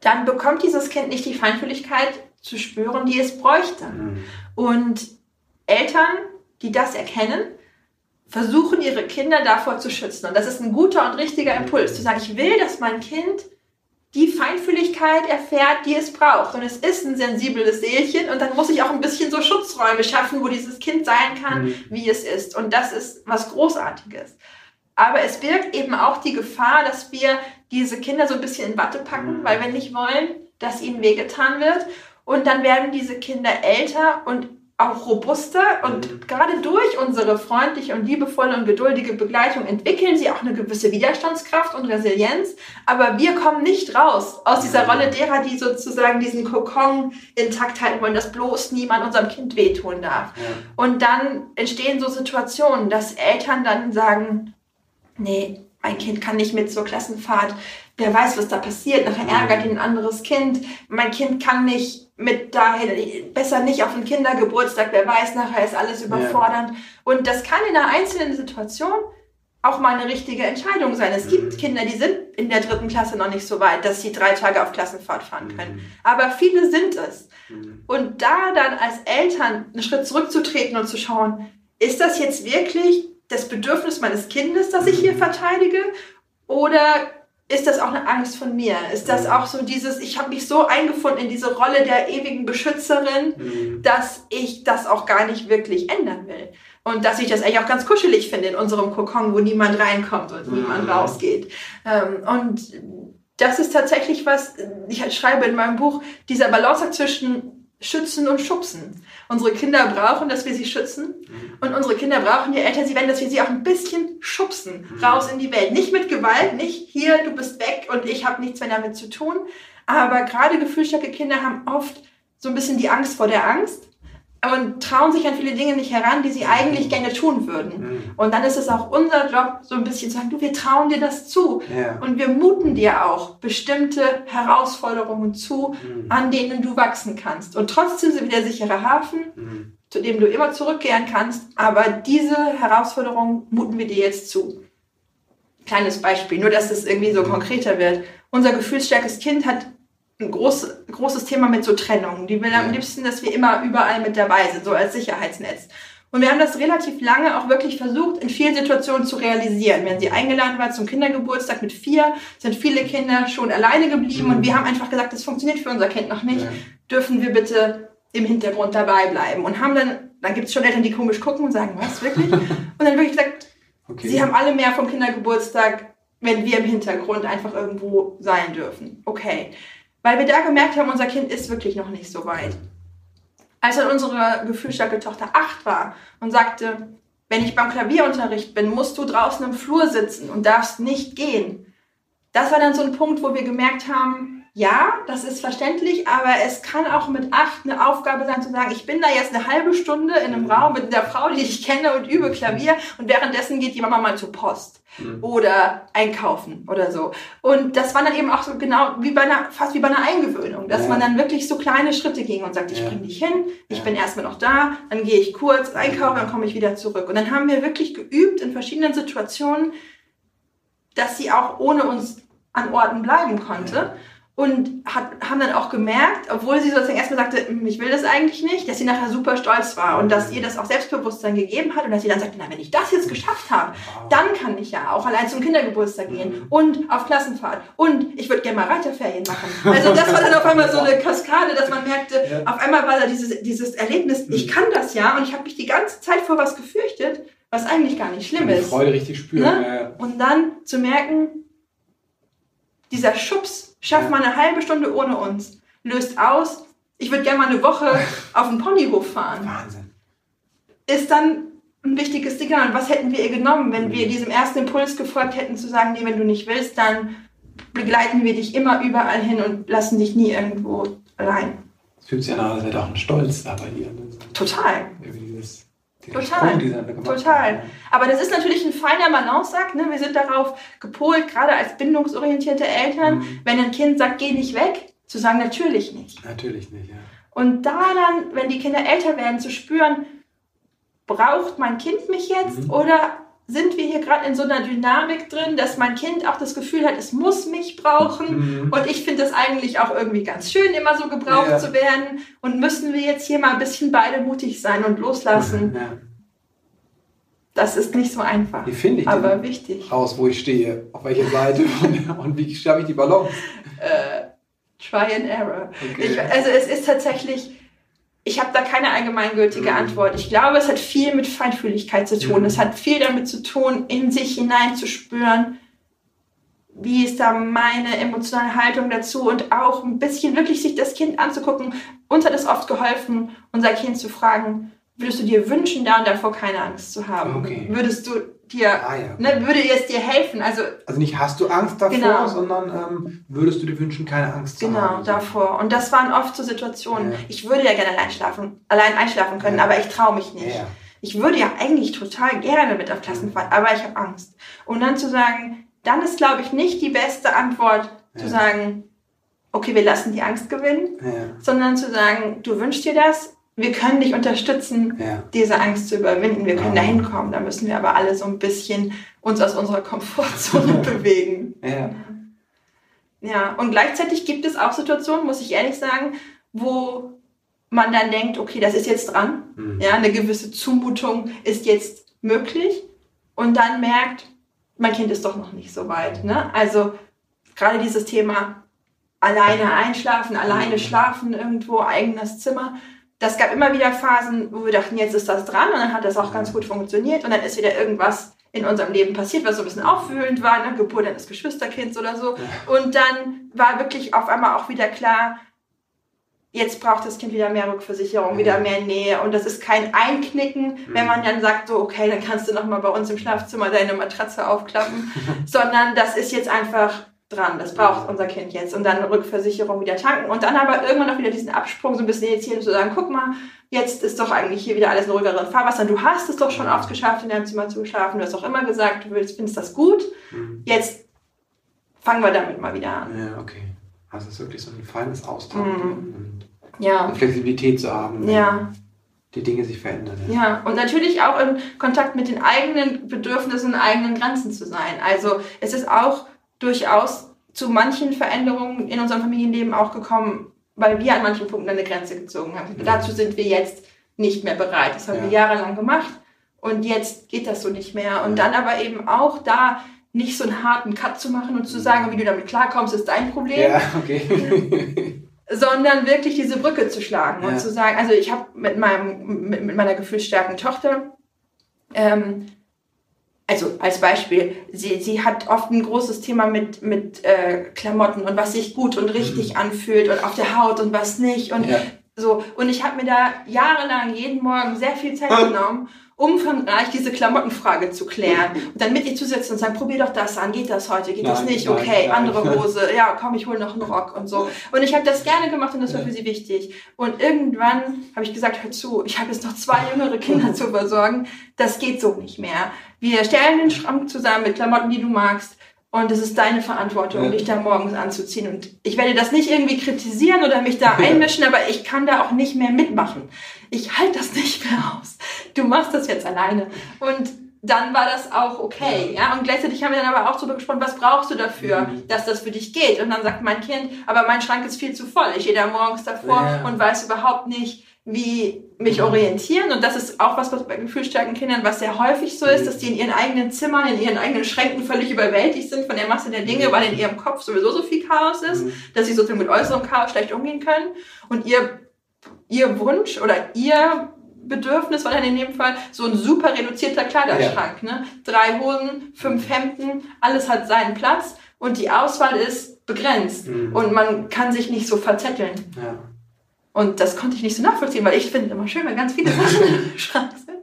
Dann bekommt dieses Kind nicht die Feinfühligkeit zu spüren, die es bräuchte. Mhm. Und Eltern, die das erkennen, versuchen ihre Kinder davor zu schützen. Und das ist ein guter und richtiger Impuls, zu sagen, ich will, dass mein Kind die Feinfühligkeit erfährt, die es braucht. Und es ist ein sensibles Seelchen und dann muss ich auch ein bisschen so Schutzräume schaffen, wo dieses Kind sein kann, mhm. wie es ist. Und das ist was Großartiges. Aber es birgt eben auch die Gefahr, dass wir diese Kinder so ein bisschen in Watte packen, mhm. weil wir nicht wollen, dass ihnen wehgetan wird. Und dann werden diese Kinder älter und auch robuster und mhm. gerade durch unsere freundliche und liebevolle und geduldige Begleitung entwickeln sie auch eine gewisse Widerstandskraft und Resilienz. Aber wir kommen nicht raus aus dieser mhm. Rolle derer, die sozusagen diesen Kokon intakt halten wollen, dass bloß niemand unserem Kind wehtun darf. Ja. Und dann entstehen so Situationen, dass Eltern dann sagen, nee, mein Kind kann nicht mit zur Klassenfahrt. Wer weiß, was da passiert. Nachher mhm. ärgert ihn ein anderes Kind. Mein Kind kann nicht mit dahin, besser nicht auf den Kindergeburtstag. Wer weiß, nachher ist alles überfordernd. Ja. Und das kann in einer einzelnen Situation auch mal eine richtige Entscheidung sein. Es gibt mhm. Kinder, die sind in der dritten Klasse noch nicht so weit, dass sie drei Tage auf Klassenfahrt fahren können. Mhm. Aber viele sind es. Mhm. Und da dann als Eltern einen Schritt zurückzutreten und zu schauen, ist das jetzt wirklich das Bedürfnis meines Kindes, das ich hier verteidige? Oder ist das auch eine Angst von mir? Ist das auch so dieses, ich habe mich so eingefunden in diese Rolle der ewigen Beschützerin, mhm. dass ich das auch gar nicht wirklich ändern will? Und dass ich das eigentlich auch ganz kuschelig finde in unserem Kokon, wo niemand reinkommt und mhm. niemand rausgeht. Ähm, und das ist tatsächlich was, ich schreibe in meinem Buch, dieser Balanceakt zwischen schützen und schubsen. Unsere Kinder brauchen, dass wir sie schützen. Mhm. Und unsere Kinder brauchen, je älter sie werden, dass wir sie auch ein bisschen schubsen, mhm. raus in die Welt. Nicht mit Gewalt, nicht hier, du bist weg und ich habe nichts mehr damit zu tun. Aber gerade gefühlsstarke Kinder haben oft so ein bisschen die Angst vor der Angst und trauen sich an viele Dinge nicht heran, die sie eigentlich gerne tun würden. Mhm. Und dann ist es auch unser Job, so ein bisschen zu sagen, du, wir trauen dir das zu. Ja. Und wir muten dir auch bestimmte Herausforderungen zu, mhm. an denen du wachsen kannst. Und trotzdem sind wir der sichere Hafen, mhm. zu dem du immer zurückkehren kannst. Aber diese Herausforderungen muten wir dir jetzt zu. Kleines Beispiel, nur dass es irgendwie so mhm. konkreter wird. Unser gefühlsstärkes Kind hat ein groß, großes Thema mit so Trennung. Die will am liebsten, dass wir immer überall mit dabei sind, so als Sicherheitsnetz. Und wir haben das relativ lange auch wirklich versucht, in vielen Situationen zu realisieren. Wenn sie eingeladen war zum Kindergeburtstag mit vier, sind viele Kinder schon alleine geblieben mhm. und wir haben einfach gesagt, das funktioniert für unser Kind noch nicht. Ja. Dürfen wir bitte im Hintergrund dabei bleiben? Und haben dann, dann gibt es schon Eltern, die komisch gucken und sagen, was, wirklich? und dann wirklich gesagt, okay. sie haben alle mehr vom Kindergeburtstag, wenn wir im Hintergrund einfach irgendwo sein dürfen. Okay. Weil wir da gemerkt haben, unser Kind ist wirklich noch nicht so weit. Als dann unsere gefühlsstarke Tochter acht war und sagte, wenn ich beim Klavierunterricht bin, musst du draußen im Flur sitzen und darfst nicht gehen. Das war dann so ein Punkt, wo wir gemerkt haben, ja, das ist verständlich, aber es kann auch mit acht eine Aufgabe sein zu sagen, ich bin da jetzt eine halbe Stunde in einem Raum mit der Frau, die ich kenne und übe Klavier und währenddessen geht die Mama mal zur Post mhm. oder einkaufen oder so. Und das war dann eben auch so genau wie bei einer, fast wie bei einer Eingewöhnung, dass ja. man dann wirklich so kleine Schritte ging und sagt, ich ja. bring dich hin, ich ja. bin erstmal noch da, dann gehe ich kurz einkaufen, dann komme ich wieder zurück. Und dann haben wir wirklich geübt in verschiedenen Situationen, dass sie auch ohne uns an Orten bleiben konnte und hat, haben dann auch gemerkt, obwohl sie sozusagen erstmal sagte, hm, ich will das eigentlich nicht, dass sie nachher super stolz war und dass ihr das auch Selbstbewusstsein gegeben hat und dass sie dann sagte, na, wenn ich das jetzt geschafft habe, dann kann ich ja auch allein zum Kindergeburtstag gehen mhm. und auf Klassenfahrt und ich würde gerne mal Reiterferien machen. Also das war dann auf einmal so eine Kaskade, dass man merkte, auf einmal war da dieses, dieses Erlebnis, ich mhm. kann das ja und ich habe mich die ganze Zeit vor was gefürchtet, was eigentlich gar nicht schlimm ist. Freude richtig spüren. Ne? Und dann zu merken, dieser Schubs Schaff mal eine halbe Stunde ohne uns. Löst aus, ich würde gerne mal eine Woche auf den Ponyhof fahren. Wahnsinn. Ist dann ein wichtiges Signal. Und was hätten wir ihr genommen, wenn wir diesem ersten Impuls gefolgt hätten, zu sagen, nee, wenn du nicht willst, dann begleiten wir dich immer überall hin und lassen dich nie irgendwo allein. Es fühlt sich an, als wäre auch ein Stolz da bei ihr. Total. Dieses Total. Total. Aber das ist natürlich ein feiner Balanceakt. Ne? Wir sind darauf gepolt, gerade als bindungsorientierte Eltern, mhm. wenn ein Kind sagt, geh nicht weg, zu sagen, natürlich nicht. Natürlich nicht, ja. Und da dann, wenn die Kinder älter werden, zu spüren, braucht mein Kind mich jetzt mhm. oder sind wir hier gerade in so einer Dynamik drin, dass mein Kind auch das Gefühl hat, es muss mich brauchen. Mhm. Und ich finde es eigentlich auch irgendwie ganz schön, immer so gebraucht ja. zu werden. Und müssen wir jetzt hier mal ein bisschen beide mutig sein und loslassen. Ja. Das ist nicht so einfach. Wie finde ich aber wichtig. raus, wo ich stehe, auf welcher Seite und, und wie schaffe ich die Balance? äh, Try and Error. Okay. Ich, also es ist tatsächlich, ich habe da keine allgemeingültige mhm. Antwort. Ich glaube, es hat viel mit Feinfühligkeit zu tun. Mhm. Es hat viel damit zu tun, in sich hineinzuspüren, wie ist da meine emotionale Haltung dazu und auch ein bisschen wirklich sich das Kind anzugucken. Uns hat es oft geholfen, unser Kind zu fragen, würdest du dir wünschen, da und davor keine Angst zu haben? Okay. Würdest du dir, ah, ja. ne, würde es dir helfen? Also, also nicht hast du Angst davor, genau. sondern ähm, würdest du dir wünschen, keine Angst zu genau, haben? Genau, davor. Und das waren oft so Situationen. Ja. Ich würde ja gerne allein schlafen, allein einschlafen können, ja. aber ich traue mich nicht. Ich würde ja eigentlich total gerne mit auf Klassenfahrt, aber ich habe Angst. Und dann zu sagen, dann ist, glaube ich, nicht die beste Antwort zu sagen, okay, wir lassen die Angst gewinnen, sondern zu sagen, du wünschst dir das, wir können dich unterstützen, ja. diese Angst zu überwinden. Wir können ja. da hinkommen. Da müssen wir aber alle so ein bisschen uns aus unserer Komfortzone bewegen. Ja. ja, und gleichzeitig gibt es auch Situationen, muss ich ehrlich sagen, wo man dann denkt, okay, das ist jetzt dran. Mhm. Ja, eine gewisse Zumutung ist jetzt möglich. Und dann merkt, mein Kind ist doch noch nicht so weit. Ne? Also gerade dieses Thema alleine einschlafen, alleine mhm. schlafen irgendwo, eigenes Zimmer das gab immer wieder Phasen, wo wir dachten, jetzt ist das dran und dann hat das auch ganz gut funktioniert und dann ist wieder irgendwas in unserem Leben passiert, was so ein bisschen aufwühlend war, ne? Geburt eines Geschwisterkinds oder so. Und dann war wirklich auf einmal auch wieder klar, jetzt braucht das Kind wieder mehr Rückversicherung, wieder mehr Nähe und das ist kein Einknicken, wenn man dann sagt so, okay, dann kannst du nochmal bei uns im Schlafzimmer deine Matratze aufklappen, sondern das ist jetzt einfach dran. Das braucht unser Kind jetzt. Und dann Rückversicherung wieder tanken. Und dann aber irgendwann noch wieder diesen Absprung so ein bisschen initiieren, zu sagen, guck mal, jetzt ist doch eigentlich hier wieder alles in ruhigeren Fahrwasser. Du hast es doch schon oft geschafft, in deinem Zimmer zu schlafen. Du hast auch immer gesagt, du willst, findest das gut. Mhm. Jetzt fangen wir damit mal wieder an. Ja, okay. Also es ist wirklich so ein feines Austauschen und, ja. und Flexibilität zu haben. Ja die Dinge sich verändern. Ja. ja, und natürlich auch in Kontakt mit den eigenen Bedürfnissen und eigenen Grenzen zu sein. Also es ist auch durchaus zu manchen Veränderungen in unserem Familienleben auch gekommen, weil wir an manchen Punkten eine Grenze gezogen haben. Mhm. Dazu sind wir jetzt nicht mehr bereit. Das haben ja. wir jahrelang gemacht und jetzt geht das so nicht mehr. Und dann aber eben auch da nicht so einen harten Cut zu machen und zu mhm. sagen, wie du damit klarkommst, ist dein Problem. Ja, okay. sondern wirklich diese Brücke zu schlagen ja. und zu sagen, also ich habe mit meinem mit, mit meiner gefühlsstarken Tochter ähm, also als Beispiel, sie, sie hat oft ein großes Thema mit, mit äh, Klamotten und was sich gut und richtig mhm. anfühlt und auf der Haut und was nicht. Und ja. so. Und ich habe mir da jahrelang jeden Morgen sehr viel Zeit genommen, umfangreich diese Klamottenfrage zu klären. Und dann mit ihr zu sitzen und sagen, probier doch das an, geht das heute, geht nein, das nicht, okay, nein, andere Hose, ja, komm, ich hole noch einen Rock und so. Und ich habe das gerne gemacht und das war für sie wichtig. Und irgendwann habe ich gesagt, hör zu, ich habe jetzt noch zwei jüngere Kinder zu versorgen, das geht so nicht mehr. Wir stellen den Schrank zusammen mit Klamotten, die du magst. Und es ist deine Verantwortung, ja. dich da morgens anzuziehen. Und ich werde das nicht irgendwie kritisieren oder mich da einmischen, aber ich kann da auch nicht mehr mitmachen. Ich halte das nicht mehr aus. Du machst das jetzt alleine. Und dann war das auch okay, ja. Und gleichzeitig haben wir dann aber auch darüber gesprochen, was brauchst du dafür, mhm. dass das für dich geht? Und dann sagt mein Kind, aber mein Schrank ist viel zu voll. Ich stehe da morgens davor ja. und weiß überhaupt nicht, wie mich mhm. orientieren. Und das ist auch was, was bei gefühlsstarken Kindern, was sehr häufig so ist, dass die in ihren eigenen Zimmern, in ihren eigenen Schränken völlig überwältigt sind von der Masse der Dinge, weil in ihrem Kopf sowieso so viel Chaos ist, mhm. dass sie sozusagen mit äußerem Chaos schlecht umgehen können. Und ihr, ihr Wunsch oder ihr Bedürfnis war dann in dem Fall so ein super reduzierter Kleiderschrank. Ja. Ne? Drei Hosen, fünf Hemden, alles hat seinen Platz und die Auswahl ist begrenzt. Mhm. Und man kann sich nicht so verzetteln. Ja. Und das konnte ich nicht so nachvollziehen, weil ich finde immer schön, wenn ganz viele Sachen im Schrank sind.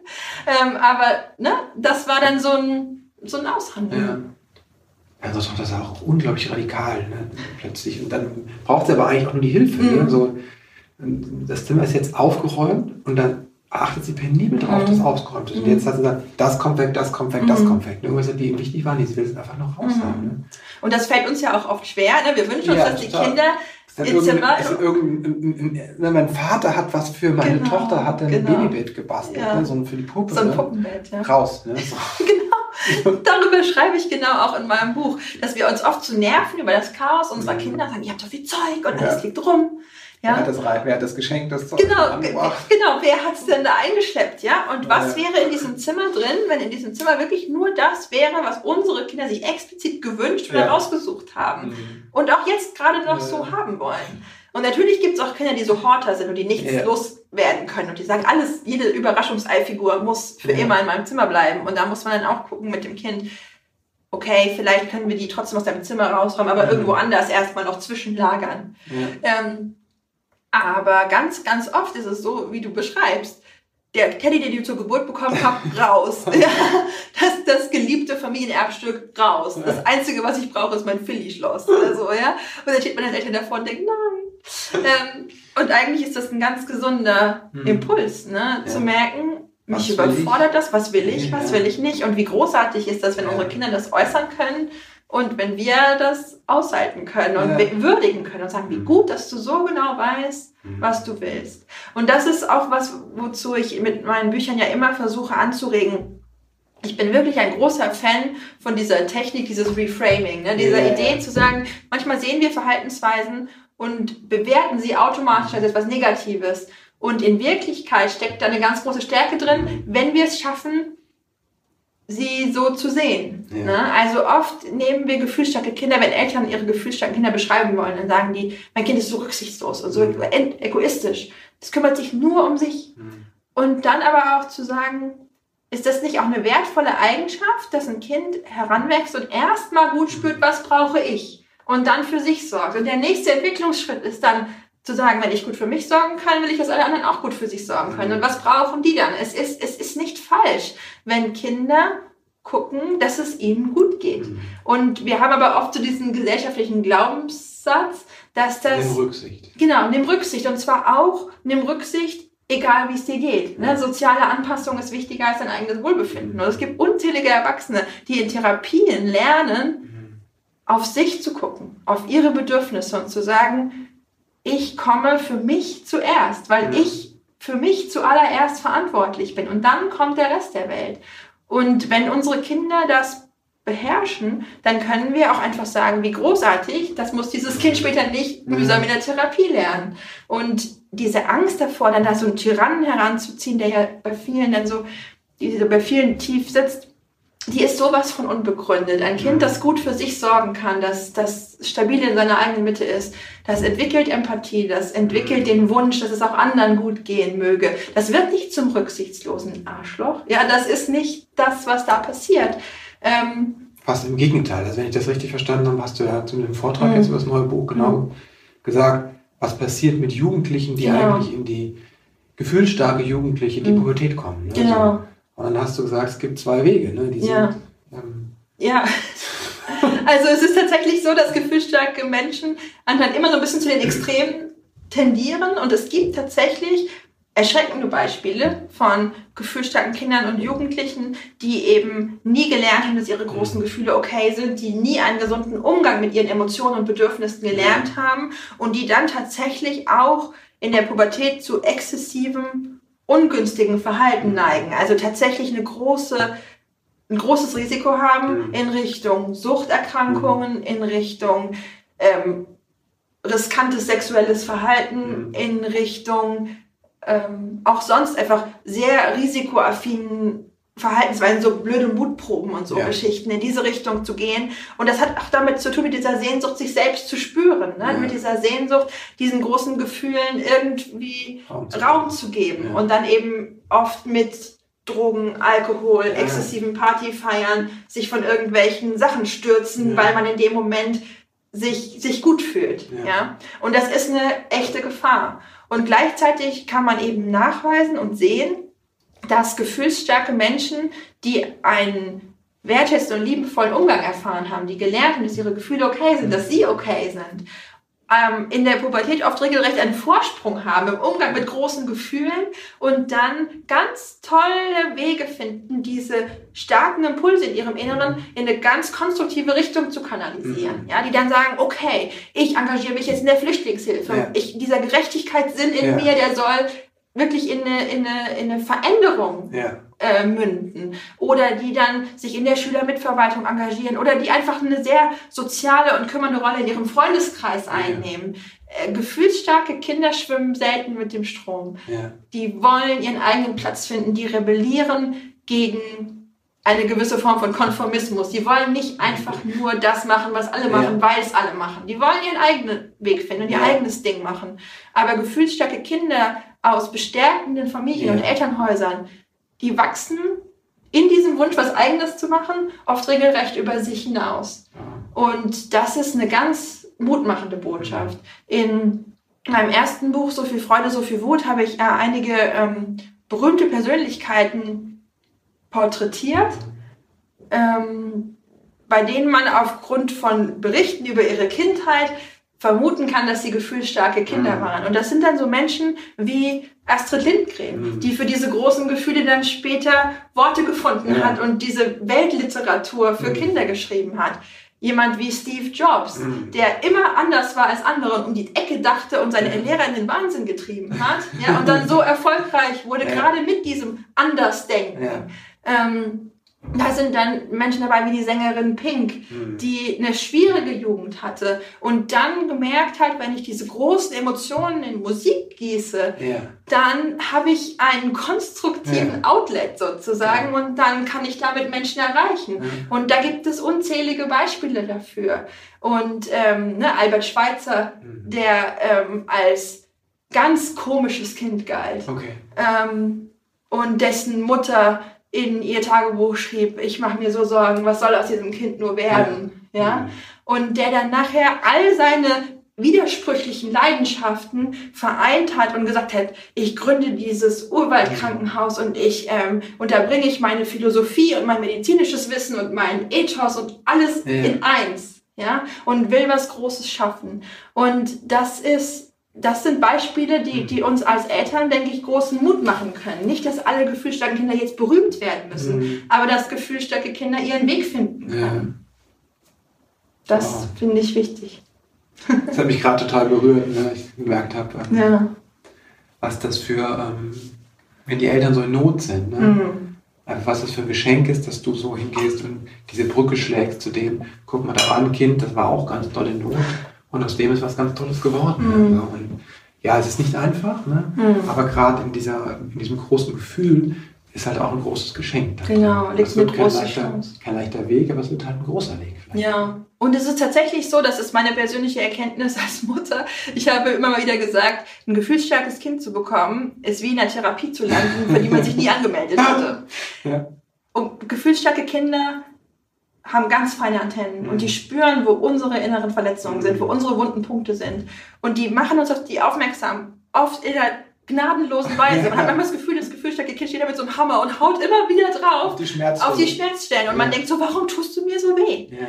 Ähm, aber ne, das war dann so ein, so ein Aushandeln. Ja. Also das auch unglaublich radikal, ne? plötzlich. Und dann braucht sie aber eigentlich auch nur die Hilfe. Ne? Mhm. Ne? So, das Zimmer ist jetzt aufgeräumt und dann achtet sie penibel drauf, mhm. dass aufgeräumt ist. Und jetzt hat sie gesagt, das kommt weg, das kommt weg, mhm. das kommt weg. Irgendwas, die wichtig waren, die sie will es einfach noch raus haben. Ne? Und das fällt uns ja auch oft schwer. Ne? Wir wünschen uns, ja, dass die Kinder ne, mein Vater hat was für meine genau, Tochter, hat ein genau. Babybett gebastelt, ja. ne, so für die Puppe. So ein ne? Puppenbett, ja. Raus. Ne? So. genau. Darüber schreibe ich genau auch in meinem Buch, dass wir uns oft zu nerven über das Chaos unserer. Kinder sagen, ihr habt so viel Zeug und alles liegt rum. Ja? Wer hat das, wer hat das Geschenk, das Zeug Genau, angebracht? genau, wer hat es denn da eingeschleppt, ja? Und was Ja. wäre in diesem Zimmer drin, wenn in diesem Zimmer wirklich nur das wäre, was unsere Kinder sich explizit gewünscht oder Ja. rausgesucht haben Mhm. und auch jetzt gerade noch Ja. so haben wollen? Und natürlich gibt es auch Kinder, die so Horter sind und die nichts Ja. loswerden können und die sagen, alles, jede Überraschungseifigur muss für immer in meinem Zimmer bleiben. Und da muss man dann auch gucken mit dem Kind, okay, vielleicht können wir die trotzdem aus deinem Zimmer rausräumen, aber Mhm. irgendwo anders erstmal noch zwischenlagern. Ähm, aber ganz, ganz oft ist es so, wie du beschreibst. Der Teddy, den du zur Geburt bekommen habt, raus. ja, das, das geliebte Familienerbstück, raus. Das Einzige, was ich brauche, ist mein Philly-Schloss. Also, ja. Und dann steht man als Eltern davor und denkt, nein. Ähm, und eigentlich ist das ein ganz gesunder Hm. Impuls, ne? Ja. zu merken, mich Was überfordert das, was will ich, was will ich nicht. Und wie großartig ist das, wenn Ja. unsere Kinder das äußern können und wenn wir das aushalten können und Ja. würdigen können und sagen, wie Mhm. gut, dass du so genau weißt, Mhm. was du willst. Und das ist auch was, wozu ich mit meinen Büchern ja immer versuche anzuregen. Ich bin wirklich ein großer Fan von dieser Technik, dieses Reframing, ne? dieser Ja. Idee zu sagen, manchmal sehen wir Verhaltensweisen und bewerten sie automatisch als etwas Negatives. Und in Wirklichkeit steckt da eine ganz große Stärke drin, wenn wir es schaffen, sie so zu sehen. Ja. Ne? Also oft nehmen wir gefühlsstarke Kinder, wenn Eltern ihre gefühlsstarken Kinder beschreiben wollen, dann sagen die, mein Kind ist so rücksichtslos und so Mhm. egoistisch. Das kümmert sich nur um sich. Mhm. Und dann aber auch zu sagen, ist das nicht auch eine wertvolle Eigenschaft, dass ein Kind heranwächst und erstmal gut spürt, was brauche ich? Und dann für sich sorgt. Und der nächste Entwicklungsschritt ist dann zu sagen, wenn ich gut für mich sorgen kann, will ich, dass alle anderen auch gut für sich sorgen können. Und was brauchen die dann? Es ist, es ist nicht falsch, wenn Kinder gucken, dass es ihnen gut geht. Mhm. Und wir haben aber oft so diesen gesellschaftlichen Glaubenssatz, dass das... Nimm Rücksicht. Genau, nimm Rücksicht. Und zwar auch nimm Rücksicht, egal wie es dir geht. Ne? Soziale Anpassung ist wichtiger als dein eigenes Wohlbefinden. Und es gibt unzählige Erwachsene, die in Therapien lernen, Mhm. auf sich zu gucken, auf ihre Bedürfnisse und zu sagen, ich komme für mich zuerst, weil Ja. ich für mich zuallererst verantwortlich bin. Und dann kommt der Rest der Welt. Und wenn unsere Kinder das beherrschen, dann können wir auch einfach sagen, wie großartig, das muss dieses Kind später nicht mühsam in der Therapie lernen. Und diese Angst davor, dann da so einen Tyrannen heranzuziehen, der ja bei vielen dann so, die bei vielen tief sitzt, die ist sowas von unbegründet. Ein Kind, das gut für sich sorgen kann, das, das stabil in seiner eigenen Mitte ist, das entwickelt Empathie, das entwickelt den Wunsch, dass es auch anderen gut gehen möge. Das wird nicht zum rücksichtslosen Arschloch. Ja, das ist nicht das, was da passiert. Ähm, Fast im Gegenteil. Also wenn ich das richtig verstanden habe, hast du ja zu dem Vortrag Mhm. jetzt über das neue Buch genau gesagt, was passiert mit Jugendlichen, die Genau. eigentlich in die gefühlsstarke Jugendliche, die Mhm. Pubertät kommen. Ne? Genau. So. Und dann hast du gesagt, es gibt zwei Wege. Ne? Die Ja. sind, ähm, Ja. Also es ist tatsächlich so, dass gefühlsstarke Menschen anscheinend immer so ein bisschen zu den Extremen tendieren und es gibt tatsächlich erschreckende Beispiele von gefühlsstarken Kindern und Jugendlichen, die eben nie gelernt haben, dass ihre großen Gefühle okay sind, die nie einen gesunden Umgang mit ihren Emotionen und Bedürfnissen gelernt haben und die dann tatsächlich auch in der Pubertät zu exzessivem, ungünstigen Verhalten neigen. Also tatsächlich eine große ein großes Risiko haben Mhm. in Richtung Suchterkrankungen, in Richtung ähm, riskantes sexuelles Verhalten, Mhm. in Richtung ähm, auch sonst einfach sehr risikoaffinen Verhaltensweisen, so blöde Mutproben und so Ja. Geschichten, in diese Richtung zu gehen. Und das hat auch damit zu tun, mit dieser Sehnsucht, sich selbst zu spüren, ne? Ja. mit dieser Sehnsucht, diesen großen Gefühlen irgendwie Raum zu Raum zu geben Ja. und dann eben oft mit Drogen, Alkohol, exzessiven Partyfeiern, sich von irgendwelchen Sachen stürzen, weil man in dem Moment sich, sich gut fühlt. Ja. Und das ist eine echte Gefahr. Und gleichzeitig kann man eben nachweisen und sehen, dass gefühlsstarke Menschen, die einen wertschätzenden und liebevollen Umgang erfahren haben, die gelernt haben, dass ihre Gefühle okay sind, dass sie okay sind, ähm, in der Pubertät oft regelrecht einen Vorsprung haben im Umgang mit großen Gefühlen und dann ganz tolle Wege finden, diese starken Impulse in ihrem Inneren in eine ganz konstruktive Richtung zu kanalisieren. Mhm. Ja, die dann sagen, okay, ich engagiere mich jetzt in der Flüchtlingshilfe. Ja. Ich, dieser Gerechtigkeitssinn in Ja. mir, der soll wirklich in eine, in eine, in eine Veränderung Ja. äh, münden oder die dann sich in der Schülermitverwaltung engagieren oder die einfach eine sehr soziale und kümmernde Rolle in ihrem Freundeskreis einnehmen. Äh, gefühlsstarke Kinder schwimmen selten mit dem Strom. Ja. Die wollen ihren eigenen Platz finden, die rebellieren gegen eine gewisse Form von Konformismus. Die wollen nicht einfach nur das machen, was alle machen, weil es alle machen. Die wollen ihren eigenen Weg finden und ihr Ja. eigenes Ding machen. Aber gefühlsstarke Kinder aus bestärkenden Familien Ja. und Elternhäusern, die wachsen in diesem Wunsch, was Eigenes zu machen, oft regelrecht über sich hinaus. Und das ist eine ganz mutmachende Botschaft. In meinem ersten Buch, So viel Freude, so viel Wut, habe ich äh, einige ähm, berühmte Persönlichkeiten porträtiert, ähm, bei denen man aufgrund von Berichten über ihre Kindheit vermuten kann, dass sie gefühlsstarke Kinder Mhm. waren. Und das sind dann so Menschen wie Astrid Lindgren, Mhm. die für diese großen Gefühle dann später Worte gefunden Ja. hat und diese Weltliteratur für Mhm. Kinder geschrieben hat. Jemand wie Steve Jobs, der immer anders war als andere und um die Ecke dachte und seine Lehrer in den Wahnsinn getrieben hat. Ja, und dann so erfolgreich wurde, Ja. gerade mit diesem Andersdenken. Ja. Ähm, da sind dann Menschen dabei wie die Sängerin Pink, Mhm. die eine schwierige Jugend hatte und dann gemerkt hat, wenn ich diese großen Emotionen in Musik gieße, Ja. dann habe ich einen konstruktiven Outlet sozusagen und dann kann ich damit Menschen erreichen. Und da gibt es unzählige Beispiele dafür. Und ähm, ne, Albert Schweitzer, Mhm. der ähm, als ganz komisches Kind galt Okay. ähm, und dessen Mutter in ihr Tagebuch schrieb, ich mache mir so Sorgen, was soll aus diesem Kind nur werden, ja? Mhm. Und der dann nachher all seine widersprüchlichen Leidenschaften vereint hat und gesagt hat, ich gründe dieses Urwaldkrankenhaus und ich ähm, und da bringe ich meine Philosophie und mein medizinisches Wissen und mein Ethos und alles Ja. in eins, ja, und will was Großes schaffen. Und das ist das sind Beispiele, die, die uns als Eltern, denke ich, großen Mut machen können. Nicht, dass alle gefühlsstarken Kinder jetzt berühmt werden müssen, Mhm. aber dass gefühlsstarke Kinder ihren Weg finden Ja. können. Das Wow. finde ich wichtig. Das hat mich gerade total berührt, ne? ich gemerkt habe, ähm, Ja. was das für, ähm, wenn die Eltern so in Not sind, ne? Mhm. Einfach was das für ein Geschenk ist, dass du so hingehst und diese Brücke schlägst zu dem, guck mal, da war ein Kind, das war auch ganz doll in Not und aus dem ist was ganz Tolles geworden. Mhm. Also, und ja, es ist nicht einfach, ne? Mhm. aber gerade in, dieser, in diesem großen Gefühl ist halt auch ein großes Geschenk. darin. Genau, liegt eine kein große leichter, Chance. Kein leichter Weg, aber es wird halt ein großer Weg. vielleicht. Ja, und es ist tatsächlich so, das ist meine persönliche Erkenntnis als Mutter. Ich habe immer mal wieder gesagt, ein gefühlsstarkes Kind zu bekommen, ist wie in einer Therapie zu landen, für die man sich nie angemeldet hatte. Ja. Und gefühlsstarke Kinder haben ganz feine Antennen Mhm. und die spüren, wo unsere inneren Verletzungen sind, wo unsere wunden Punkte sind. Und die machen uns auf die aufmerksam, oft in einer gnadenlosen Weise. Man hat manchmal das Gefühl, das gefühlsstarke Kind steht da mit so einem Hammer und haut immer wieder drauf Auf die Schmerzen. auf die Schmerzstellen. Und man Ja. denkt so, warum tust du mir so weh? Ja.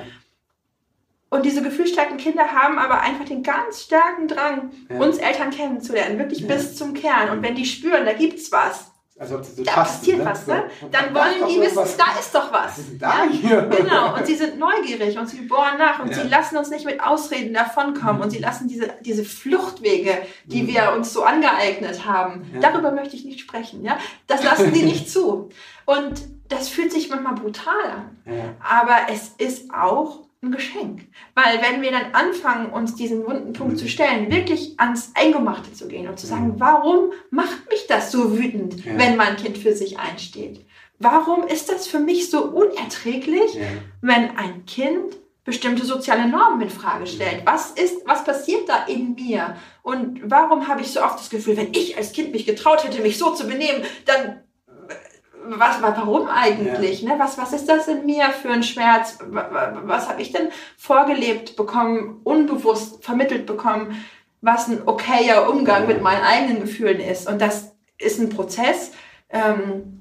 Und diese gefühlsstarken Kinder haben aber einfach den ganz starken Drang, Ja. uns Eltern kennenzulernen, wirklich bis zum Kern. Und wenn die spüren, da gibt's was, Also so da tasten, passiert ne? was, ne? Dann wollen die wissen, da ist doch was. Was ist da hier? Genau, und sie sind neugierig und sie bohren nach und Ja. sie lassen uns nicht mit Ausreden davonkommen und sie lassen diese, diese Fluchtwege, die Mhm. wir uns so angeeignet haben, Ja. darüber möchte ich nicht sprechen, ja? Das lassen sie nicht zu. Und das fühlt sich manchmal brutal an. Ja. Aber es ist auch ein Geschenk. Weil wenn wir dann anfangen, uns diesen wunden Punkt Mhm. zu stellen, wirklich ans Eingemachte zu gehen und zu sagen, warum macht mich das so wütend, Ja. wenn mein Kind für sich einsteht? Warum ist das für mich so unerträglich, Ja. wenn ein Kind bestimmte soziale Normen in Frage stellt? Was ist, was passiert da in mir? Und warum habe ich so oft das Gefühl, wenn ich als Kind mich getraut hätte, mich so zu benehmen, dann was, wa- warum eigentlich? Ne? Was, was ist das in mir für ein Schmerz? Wa- wa- Was habe ich denn vorgelebt bekommen, unbewusst vermittelt bekommen, was ein okayer Umgang mit meinen eigenen Gefühlen ist? Und das ist ein Prozess. Ähm,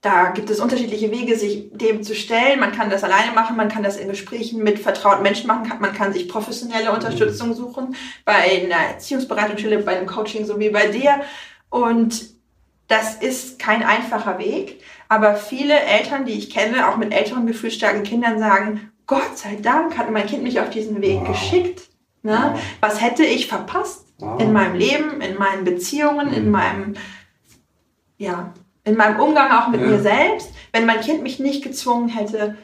da gibt es unterschiedliche Wege, sich dem zu stellen. Man kann das alleine machen, man kann das in Gesprächen mit vertrauten Menschen machen, man kann sich professionelle Unterstützung suchen, bei einer Erziehungsberatungsstelle, bei einem Coaching, so wie bei dir. Und das ist kein einfacher Weg, aber viele Eltern, die ich kenne, auch mit älteren, gefühlsstarken Kindern, sagen, Gott sei Dank hat mein Kind mich auf diesen Weg Wow. geschickt. Ne? Wow. Was hätte ich verpasst, Wow. In meinem Leben, in meinen Beziehungen, in meinem, ja, in meinem Umgang auch mit ja. mir selbst. Wenn mein Kind mich nicht gezwungen hätte,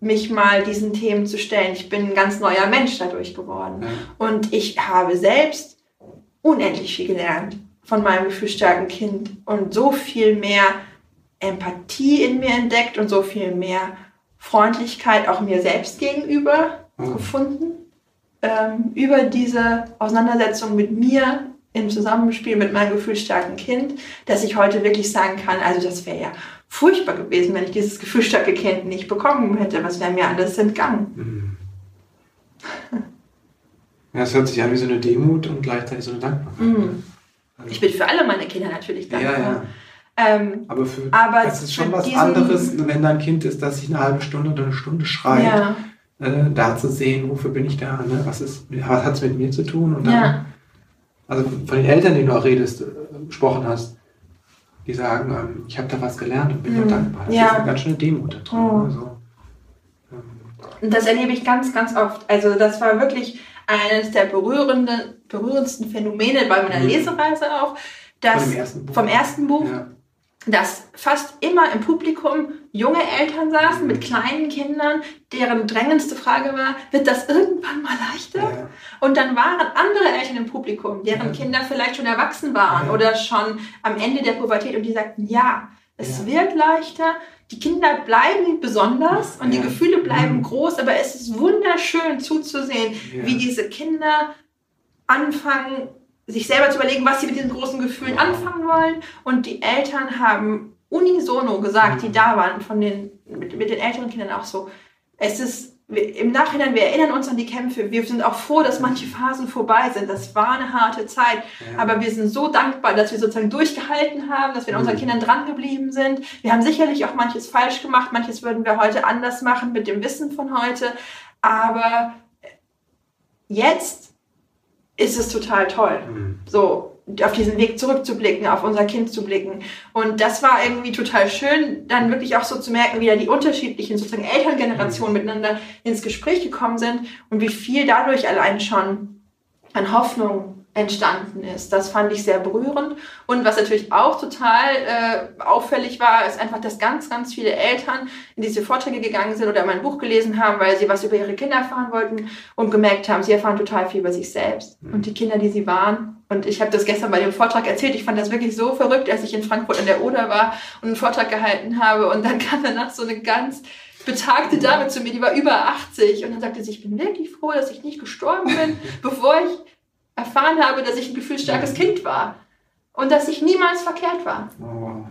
mich mal diesen Themen zu stellen. Ich bin ein ganz neuer Mensch dadurch geworden. Ja. Und ich habe selbst unendlich viel gelernt von meinem gefühlsstarken Kind und so viel mehr Empathie in mir entdeckt und so viel mehr Freundlichkeit auch mir selbst gegenüber mhm. gefunden. Ähm, über diese Auseinandersetzung mit mir im Zusammenspiel mit meinem gefühlsstarken Kind, dass ich heute wirklich sagen kann, also das wäre ja furchtbar gewesen, wenn ich dieses gefühlsstarke Kind nicht bekommen hätte. Was wäre mir alles entgangen? Mhm. Ja, es hört sich an wie so eine Demut und gleichzeitig so eine Dankbarkeit. Mhm. Also ich bin für alle meine Kinder natürlich dankbar. Ja, ja. Ähm, aber für aber es ist schon was anderes, wenn da ein Kind ist, das sich eine halbe Stunde oder eine Stunde schreit, ja. äh, da zu sehen, wofür bin ich da, ne? was, was hat es mit mir zu tun? Und dann, ja. Also von den Eltern, die du auch redest, äh, gesprochen hast, die sagen, ähm, ich habe da was gelernt und bin mhm. dankbar. Das ja. ist eine ganz schöne Demut da drin. Oh. Also, ähm. Das erlebe ich ganz, ganz oft. Also das war wirklich eines der berührenden, berührendsten Phänomene bei meiner mhm. Lesereise auch, dass ersten vom ersten Buch, ja dass fast immer im Publikum junge Eltern saßen mit kleinen Kindern, deren drängendste Frage war, wird das irgendwann mal leichter? Ja. Und dann waren andere Eltern im Publikum, deren ja. Kinder vielleicht schon erwachsen waren oder schon am Ende der Pubertät und die sagten, ja, es wird leichter, die Kinder bleiben besonders und die Gefühle bleiben mhm. groß, aber es ist wunderschön zuzusehen, wie diese Kinder anfangen, sich selber zu überlegen, was sie mit diesen großen Gefühlen anfangen wollen. Und die Eltern haben unisono gesagt, die mhm. da waren, von den, mit, mit den älteren Kindern auch so, es ist im Nachhinein, wir erinnern uns an die Kämpfe. Wir sind auch froh, dass manche Phasen vorbei sind. Das war eine harte Zeit. Ja. Aber wir sind so dankbar, dass wir sozusagen durchgehalten haben, dass wir an unseren mhm. Kindern drangeblieben sind. Wir haben sicherlich auch manches falsch gemacht. Manches würden wir heute anders machen mit dem Wissen von heute. Aber jetzt ist es total toll. Mhm. So, auf diesen Weg zurückzublicken, auf unser Kind zu blicken. Und das war irgendwie total schön, dann wirklich auch so zu merken, wie da die unterschiedlichen sozusagen Elterngenerationen mhm. miteinander ins Gespräch gekommen sind und wie viel dadurch allein schon an Hoffnung entstanden ist. Das fand ich sehr berührend. Und was natürlich auch total äh, auffällig war, ist einfach, dass ganz, ganz viele Eltern in diese Vorträge gegangen sind oder mein Buch gelesen haben, weil sie was über ihre Kinder erfahren wollten und gemerkt haben, sie erfahren total viel über sich selbst mhm. und die Kinder, die sie waren. Und ich habe das gestern bei dem Vortrag erzählt. Ich fand das wirklich so verrückt, als ich in Frankfurt an der Oder war und einen Vortrag gehalten habe. Und dann kam danach so eine ganz betagte Dame zu mir, die war über 80 und dann sagte sie, ich bin wirklich froh, dass ich nicht gestorben bin, bevor ich erfahren habe, dass ich ein gefühlsstarkes Kind war und dass ich niemals verkehrt war. Oh.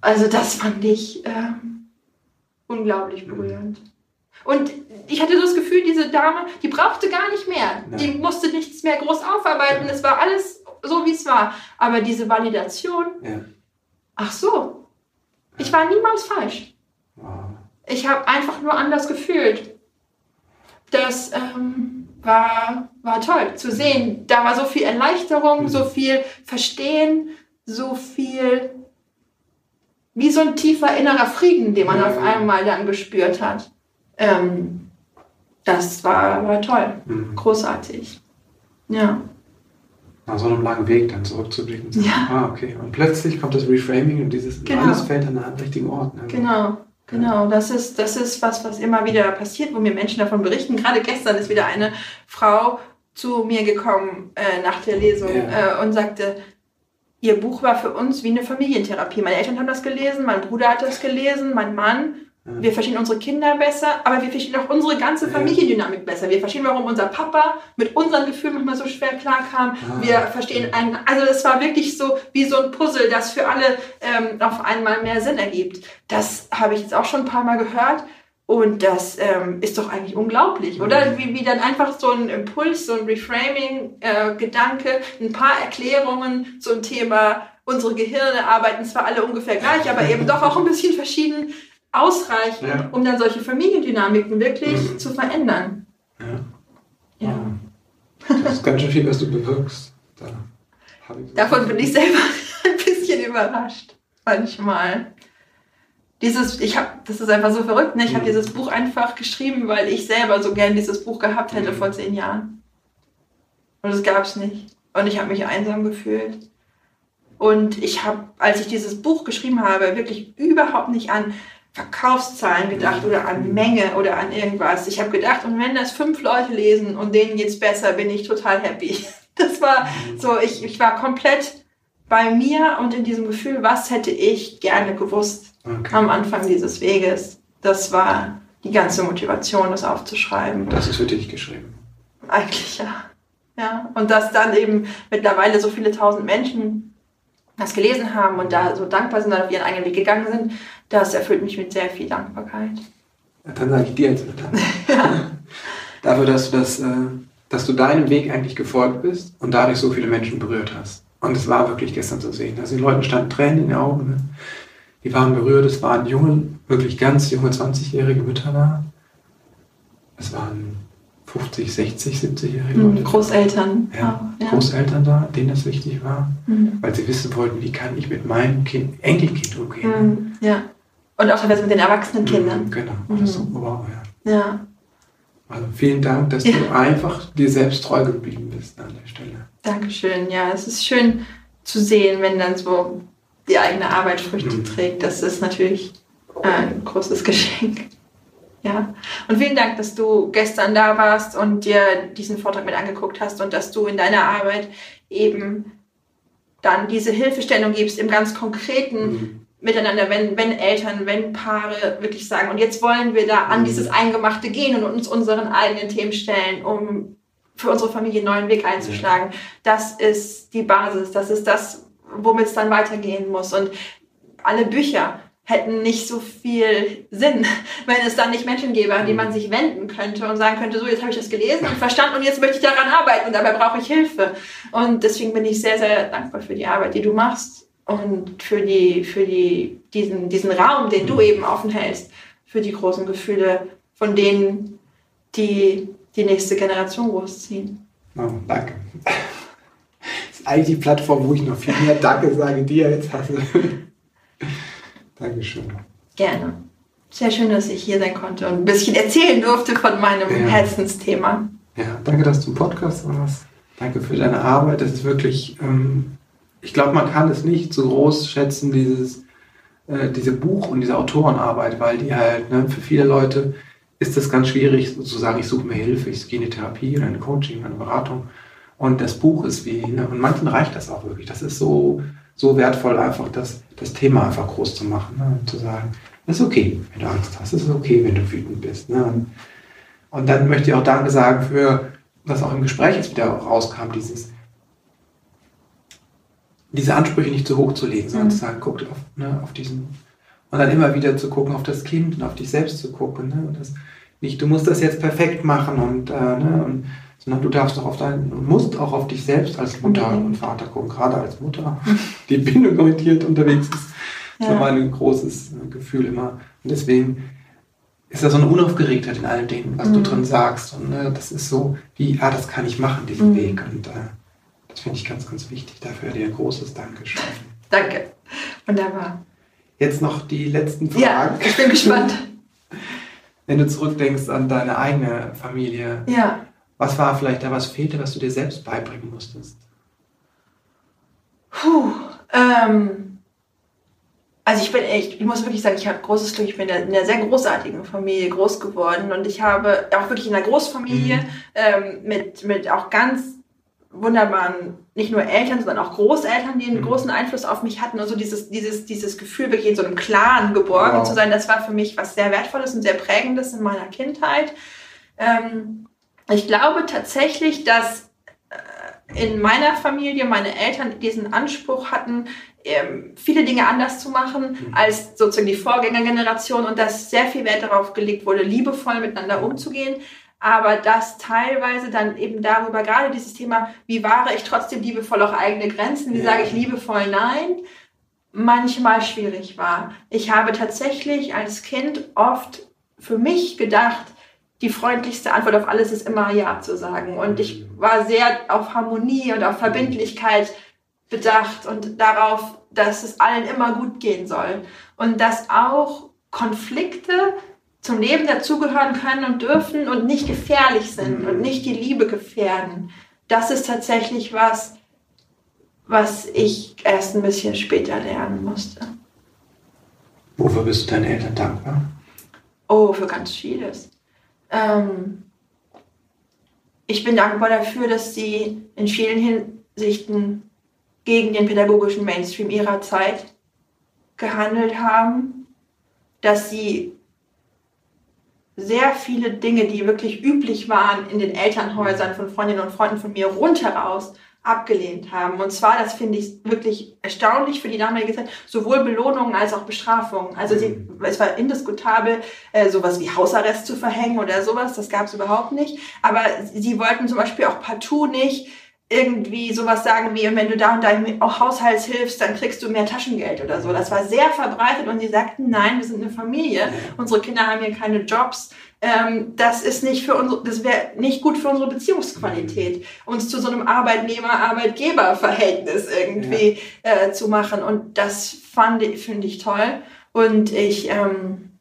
Also das fand ich äh, unglaublich berührend. Und ich hatte so das Gefühl, diese Dame, die brauchte gar nicht mehr. Nein. Die musste nichts mehr groß aufarbeiten. Es war alles so, wie es war. Aber diese Validation, ja. ach so, ich war niemals falsch. Ich habe einfach nur anders gefühlt. Das, ähm, war, war toll zu sehen. Da war so viel Erleichterung, mhm. so viel Verstehen, so viel wie so ein tiefer innerer Frieden, den man auf einmal dann gespürt hat. Ähm, das war, war toll, mhm. großartig. Ja. Nach so einem langen Weg dann zurückzublicken. Ja. Ah, okay. Und plötzlich kommt das Reframing und dieses genau. alles fällt an den richtigen Ort. Ne? Genau. Genau, das ist, das ist was, was immer wieder passiert, wo mir Menschen davon berichten. Gerade gestern ist wieder eine Frau zu mir gekommen äh, nach der Lesung ja. äh, und sagte, ihr Buch war für uns wie eine Familientherapie. Meine Eltern haben das gelesen, mein Bruder hat das gelesen, mein Mann. Wir verstehen unsere Kinder besser, aber wir verstehen auch unsere ganze Familiendynamik besser. Wir verstehen, warum unser Papa mit unseren Gefühlen manchmal so schwer klarkam. Ah. Wir verstehen einen, also es war wirklich so wie so ein Puzzle, das für alle ähm, auf einmal mehr Sinn ergibt. Das habe ich jetzt auch schon ein paar Mal gehört. Und das ähm, ist doch eigentlich unglaublich, oder? Mhm. Wie, wie dann einfach so ein Impuls, so ein Reframing-Gedanke, äh, ein paar Erklärungen zum Thema, unsere Gehirne arbeiten zwar alle ungefähr gleich, aber eben doch auch ein bisschen verschieden ausreichen, ja. um dann solche Familiendynamiken wirklich mhm. zu verändern. Ja. ja. Das ist ganz schön viel, was du bewirkst. Da Davon bin ich selber ein bisschen überrascht, manchmal. Dieses, ich habe, das ist einfach so verrückt, ne? Ich mhm. habe dieses Buch einfach geschrieben, weil ich selber so gern dieses Buch gehabt hätte mhm. vor zehn Jahren. Und das gab es nicht. und ich habe mich einsam gefühlt. Und ich habe, als ich dieses Buch geschrieben habe, wirklich überhaupt nicht an Verkaufszahlen gedacht oder an Menge oder an irgendwas. Ich habe gedacht, und wenn das fünf Leute lesen und denen geht's besser, bin ich total happy. Das war so, ich, ich war komplett bei mir und in diesem Gefühl, was hätte ich gerne gewusst okay. am Anfang dieses Weges. Das war die ganze Motivation, das aufzuschreiben. Das ist für dich geschrieben. Eigentlich ja. Ja. Und dass dann eben mittlerweile so viele tausend Menschen das gelesen haben und da so dankbar sind und auf ihren eigenen Weg gegangen sind, das erfüllt mich mit sehr viel Dankbarkeit. Ja, dann sage ich dir jetzt mit ja. Dafür, dass du, das, äh, dass du deinem Weg eigentlich gefolgt bist und dadurch so viele Menschen berührt hast. Und es war wirklich gestern zu sehen. Also den Leuten standen Tränen in den Augen. Ne? Die waren berührt. Es waren junge, wirklich ganz junge 20-jährige Mütter da. Es waren 50, 60, 70-jährige Leute. Großeltern. Ja, ja, Großeltern da, denen das wichtig war, mhm. weil sie wissen wollten, wie kann ich mit meinem kind, Enkelkind umgehen. Mhm. Ja. Und auch teilweise mit den erwachsenen mhm, Kindern. Genau. Mhm. Das so, wow, ja. ja. Also vielen Dank, dass ja. du einfach dir selbst treu geblieben bist an der Stelle. Dankeschön. Ja, es ist schön zu sehen, wenn dann so die eigene Arbeit Früchte mhm. trägt. Das ist natürlich ein großes Geschenk. Ja. Und vielen Dank, dass du gestern da warst und dir diesen Vortrag mit angeguckt hast und dass du in deiner Arbeit eben dann diese Hilfestellung gibst im ganz konkreten mhm. Miteinander, wenn, wenn Eltern, wenn Paare wirklich sagen, und jetzt wollen wir da an mhm. dieses Eingemachte gehen und uns unseren eigenen Themen stellen, um für unsere Familie einen neuen Weg einzuschlagen. Das ist die Basis, das ist das, womit es dann weitergehen muss. Und alle Bücher, hätten nicht so viel Sinn, wenn es dann nicht Menschen gäbe, an die man sich wenden könnte und sagen könnte, so jetzt habe ich das gelesen und verstanden und jetzt möchte ich daran arbeiten und dabei brauche ich Hilfe. Und deswegen bin ich sehr, sehr dankbar für die Arbeit, die du machst und für die, für die, diesen, diesen Raum, den du eben offen hältst, für die großen Gefühle von denen, die die nächste Generation großziehen. Oh, danke. Das ist eigentlich die Plattform, wo ich noch viel mehr Danke sage dir jetzt hasse. Dankeschön. Gerne. Sehr schön, dass ich hier sein konnte und ein bisschen erzählen durfte von meinem ja. Herzensthema. Ja, danke, dass du im Podcast warst. Danke für deine Arbeit. Das ist wirklich, ähm, ich glaube, man kann es nicht so groß schätzen, dieses, äh, diese Buch- und diese Autorenarbeit, weil die halt, ne, für viele Leute ist das ganz schwierig, zu sagen, ich suche mir Hilfe, ich gehe in eine Therapie oder eine Coaching, eine Beratung. Und das Buch ist wie, ne, und manchen reicht das auch wirklich. Das ist so, so wertvoll, einfach das, das Thema einfach groß zu machen ne? und zu sagen, es ist okay, wenn du Angst hast, es ist okay, wenn du wütend bist. Ne? Und, und, dann möchte ich auch Danke sagen für, was auch im Gespräch jetzt wieder rauskam, dieses, diese Ansprüche nicht zu hoch zu legen, sondern mhm. zu sagen, guck auf, ne, auf diesen, und dann immer wieder zu gucken, auf das Kind und auf dich selbst zu gucken. Ne? Und das, nicht, du musst das jetzt perfekt machen und, äh, ne? und sondern du darfst auch auf dein, musst auch auf dich selbst als Mutter mhm. und Vater gucken, gerade als Mutter, die bindungsorientiert unterwegs ist. Das ja. ist ein großes äh, Gefühl immer. Und deswegen ist da so eine Unaufgeregtheit in all dem, was mhm. du drin sagst. Und ne, das ist so wie, ah, das kann ich machen, diesen mhm. Weg. Und äh, das finde ich ganz, ganz wichtig. Dafür dir ein großes Dankeschön. Danke. Wunderbar. Jetzt noch die letzten Fragen. Ja, ich bin gespannt. Wenn du zurückdenkst an deine eigene Familie. Ja. Was war vielleicht da, was fehlte, was du dir selbst beibringen musstest? Puh, ähm, also ich bin echt, ich muss wirklich sagen, ich habe großes Glück, ich bin in einer sehr großartigen Familie groß geworden und ich habe auch wirklich in einer Großfamilie mhm. ähm, mit, mit auch ganz wunderbaren, nicht nur Eltern, sondern auch Großeltern, die einen mhm. großen Einfluss auf mich hatten und so dieses, dieses, dieses Gefühl, wirklich in so einem Clan geborgen wow. zu sein, das war für mich was sehr Wertvolles und sehr Prägendes in meiner Kindheit. Ähm, ich glaube tatsächlich, dass äh, in meiner Familie meine Eltern diesen Anspruch hatten, ähm, viele Dinge anders zu machen mhm. als sozusagen die Vorgängergeneration und dass sehr viel Wert darauf gelegt wurde, liebevoll miteinander umzugehen. Aber dass teilweise dann eben darüber, gerade dieses Thema, wie wahre ich trotzdem liebevoll auch eigene Grenzen, wie sage ich liebevoll Nein, manchmal schwierig war. Ich habe tatsächlich als Kind oft für mich gedacht, die freundlichste Antwort auf alles ist immer Ja zu sagen. Und ich war sehr auf Harmonie und auf Verbindlichkeit bedacht und darauf, dass es allen immer gut gehen soll. Und dass auch Konflikte zum Leben dazugehören können und dürfen und nicht gefährlich sind und nicht die Liebe gefährden. Das ist tatsächlich was, was ich erst ein bisschen später lernen musste. Wofür bist du deinen Eltern dankbar? Oh, für ganz vieles. Ähm, ich bin dankbar dafür, dass sie in vielen Hinsichten gegen den pädagogischen Mainstream ihrer Zeit gehandelt haben, dass sie sehr viele Dinge, die wirklich üblich waren in den Elternhäusern von Freundinnen und Freunden von mir rundheraus abgelehnt haben. Und zwar, das finde ich wirklich erstaunlich für die damalige Zeit, sowohl Belohnungen als auch Bestrafungen. Also sie, mhm. es war indiskutabel, äh, sowas wie Hausarrest zu verhängen oder sowas, das gab es überhaupt nicht. Aber sie wollten zum Beispiel auch partout nicht irgendwie sowas sagen wie, wenn du da und da im Haushaltshilfst, dann kriegst du mehr Taschengeld oder so. Das war sehr verbreitet und sie sagten, nein, wir sind eine Familie, unsere Kinder haben hier keine Jobs. Ähm, das ist nicht für unsere, das wäre nicht gut für unsere Beziehungsqualität, uns zu so einem Arbeitnehmer-Arbeitgeber-Verhältnis irgendwie ja. äh, zu machen. Und das fand ich, finde ich toll. Und ich, ähm,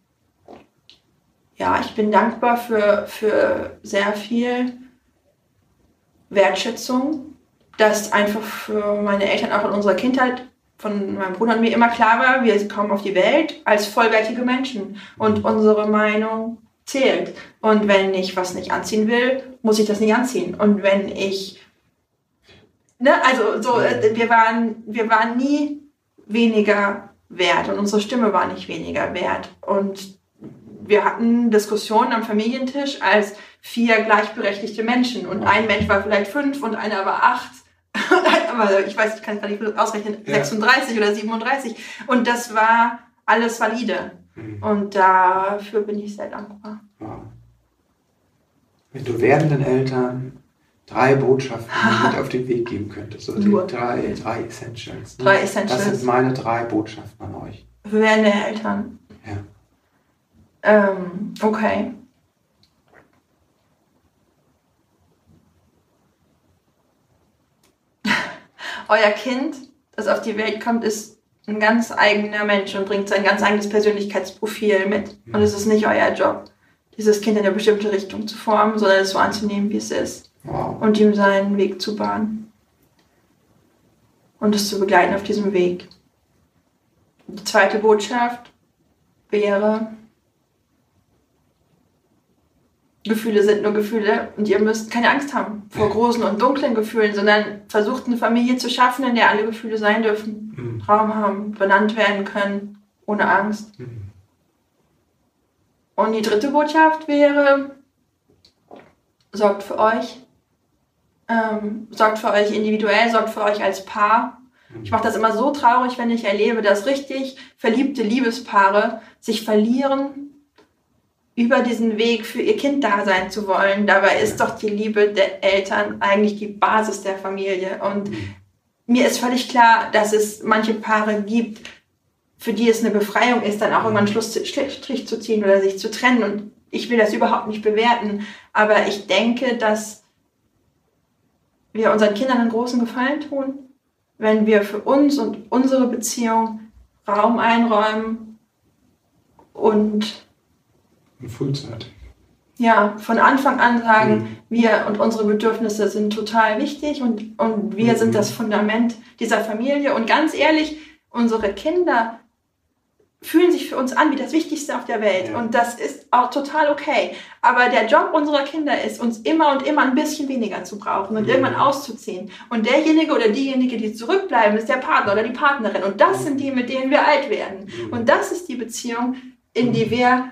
ja, ich bin dankbar für, für sehr viel Wertschätzung, dass einfach für meine Eltern auch in unserer Kindheit von meinem Bruder und mir immer klar war, wir kommen auf die Welt als vollwertige Menschen und unsere Meinung zählt. Und wenn ich was nicht anziehen will, muss ich das nicht anziehen. Und wenn ich, ne, also so, äh, wir waren, wir waren nie weniger wert und unsere Stimme war nicht weniger wert. Und wir hatten Diskussionen am Familientisch als vier gleichberechtigte Menschen und ein Mensch war vielleicht fünf und einer war acht. Aber ich weiß, ich kann es gar nicht ausrechnen, ja. 36 oder 37. Und das war alles valide. Mhm. Und dafür bin ich sehr dankbar. Ja. Wenn du werdenden Eltern drei Botschaften mit auf den Weg geben könntest, so Nur. drei, drei Essentials. Ne? Drei Essentials. Das sind meine drei Botschaften an euch. Für werdende Eltern. Ja. Ähm, okay. Euer Kind, das auf die Welt kommt, ist ein ganz eigener Mensch und bringt sein ganz eigenes Persönlichkeitsprofil mit. Und es ist nicht euer Job, dieses Kind in eine bestimmte Richtung zu formen, sondern es so anzunehmen, wie es ist. Wow. Und ihm seinen Weg zu bahnen. Und es zu begleiten auf diesem Weg. Die zweite Botschaft wäre, Gefühle sind nur Gefühle und ihr müsst keine Angst haben vor großen und dunklen Gefühlen, sondern versucht eine Familie zu schaffen, in der alle Gefühle sein dürfen, mhm. Raum haben, benannt werden können, ohne Angst. Mhm. Und die dritte Botschaft wäre, sorgt für euch, ähm, sorgt für euch individuell, sorgt für euch als Paar. Ich mache das immer so traurig, wenn ich erlebe, dass richtig verliebte Liebespaare sich verlieren über diesen Weg für ihr Kind da sein zu wollen. Dabei ist doch die Liebe der Eltern eigentlich die Basis der Familie. Und mhm. mir ist völlig klar, dass es manche Paare gibt, für die es eine Befreiung ist, dann auch irgendwann Schlussstrich zu ziehen oder sich zu trennen. Und ich will das überhaupt nicht bewerten. Aber ich denke, dass wir unseren Kindern einen großen Gefallen tun, wenn wir für uns und unsere Beziehung Raum einräumen und Fullzeit. Ja, von Anfang an sagen, mhm. wir und unsere Bedürfnisse sind total wichtig und, und wir mhm. sind das Fundament dieser Familie. Und ganz ehrlich, unsere Kinder fühlen sich für uns an wie das Wichtigste auf der Welt. Ja. Und das ist auch total okay. Aber der Job unserer Kinder ist, uns immer und immer ein bisschen weniger zu brauchen und mhm. irgendwann auszuziehen. Und derjenige oder diejenige, die zurückbleiben, ist der Partner oder die Partnerin. Und das mhm. sind die, mit denen wir alt werden. Mhm. Und das ist die Beziehung, in die wir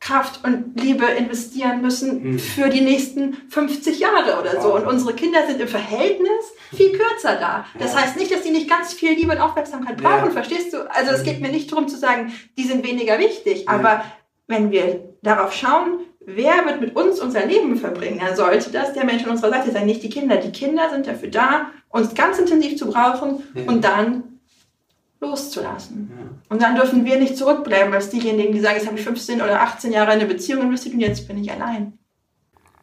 Kraft und Liebe investieren müssen mhm. für die nächsten 50 Jahre oder so. Und unsere Kinder sind im Verhältnis viel kürzer da. Das ja. heißt nicht, dass die nicht ganz viel Liebe und Aufmerksamkeit brauchen, ja. verstehst du? Also es geht mhm. mir nicht darum zu sagen, die sind weniger wichtig, ja. aber wenn wir darauf schauen, wer wird mit uns unser Leben verbringen, dann sollte das der Mensch an unserer Seite sein, nicht die Kinder. Die Kinder sind dafür da, uns ganz intensiv zu brauchen und dann loszulassen. Ja. Und dann dürfen wir nicht zurückbleiben als diejenigen, die sagen, jetzt habe ich 15 oder 18 Jahre in eine Beziehung investiert und jetzt bin ich allein.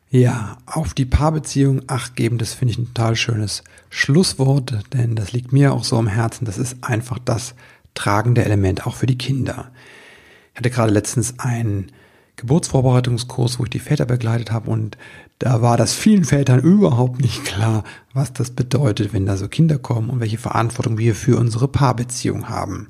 Ja, auf die Paarbeziehung acht geben, das finde ich ein total schönes Schlusswort, denn das liegt mir auch so am Herzen. Das ist einfach das tragende Element, auch für die Kinder. Ich hatte gerade letztens ein Geburtsvorbereitungskurs, wo ich die Väter begleitet habe und da war das vielen Vätern überhaupt nicht klar, was das bedeutet, wenn da so Kinder kommen und welche Verantwortung wir für unsere Paarbeziehung haben.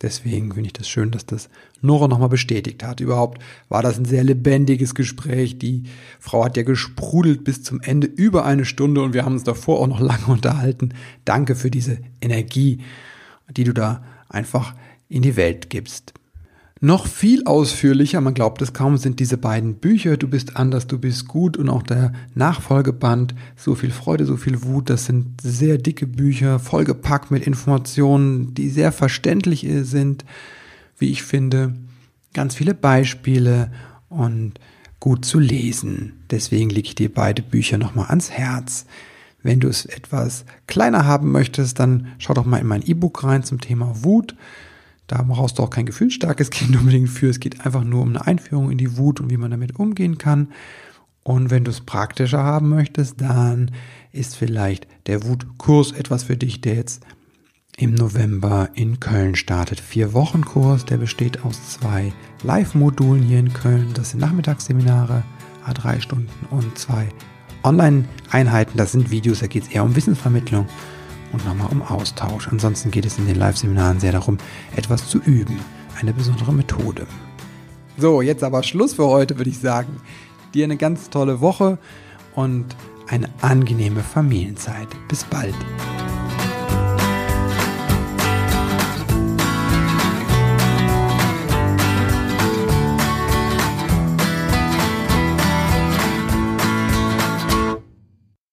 Deswegen finde ich das schön, dass das Nora nochmal bestätigt hat. Überhaupt war das ein sehr lebendiges Gespräch. Die Frau hat ja gesprudelt bis zum Ende über eine Stunde und wir haben uns davor auch noch lange unterhalten. Danke für diese Energie, die du da einfach in die Welt gibst. Noch viel ausführlicher, man glaubt es kaum, sind diese beiden Bücher, Du bist anders, du bist gut und auch der Nachfolgeband, So viel Freude, so viel Wut, das sind sehr dicke Bücher, vollgepackt mit Informationen, die sehr verständlich sind, wie ich finde, ganz viele Beispiele und gut zu lesen. Deswegen lege ich dir beide Bücher nochmal ans Herz. Wenn du es etwas kleiner haben möchtest, dann schau doch mal in mein E-Book rein zum Thema Wut. Da brauchst du auch kein gefühlsstarkes Kind unbedingt für. Es geht einfach nur um eine Einführung in die Wut und wie man damit umgehen kann. Und wenn du es praktischer haben möchtest, dann ist vielleicht der Wutkurs etwas für dich, der jetzt im November in Köln startet. Vier Wochen Kurs, der besteht aus zwei Live-Modulen hier in Köln. Das sind Nachmittagsseminare, drei Stunden und zwei Online-Einheiten. Das sind Videos, da geht es eher um Wissensvermittlung und nochmal um Austausch. Ansonsten geht es in den Live-Seminaren sehr darum, etwas zu üben, eine besondere Methode. So, jetzt aber Schluss für heute, würde ich sagen. Dir eine ganz tolle Woche und eine angenehme Familienzeit. Bis bald.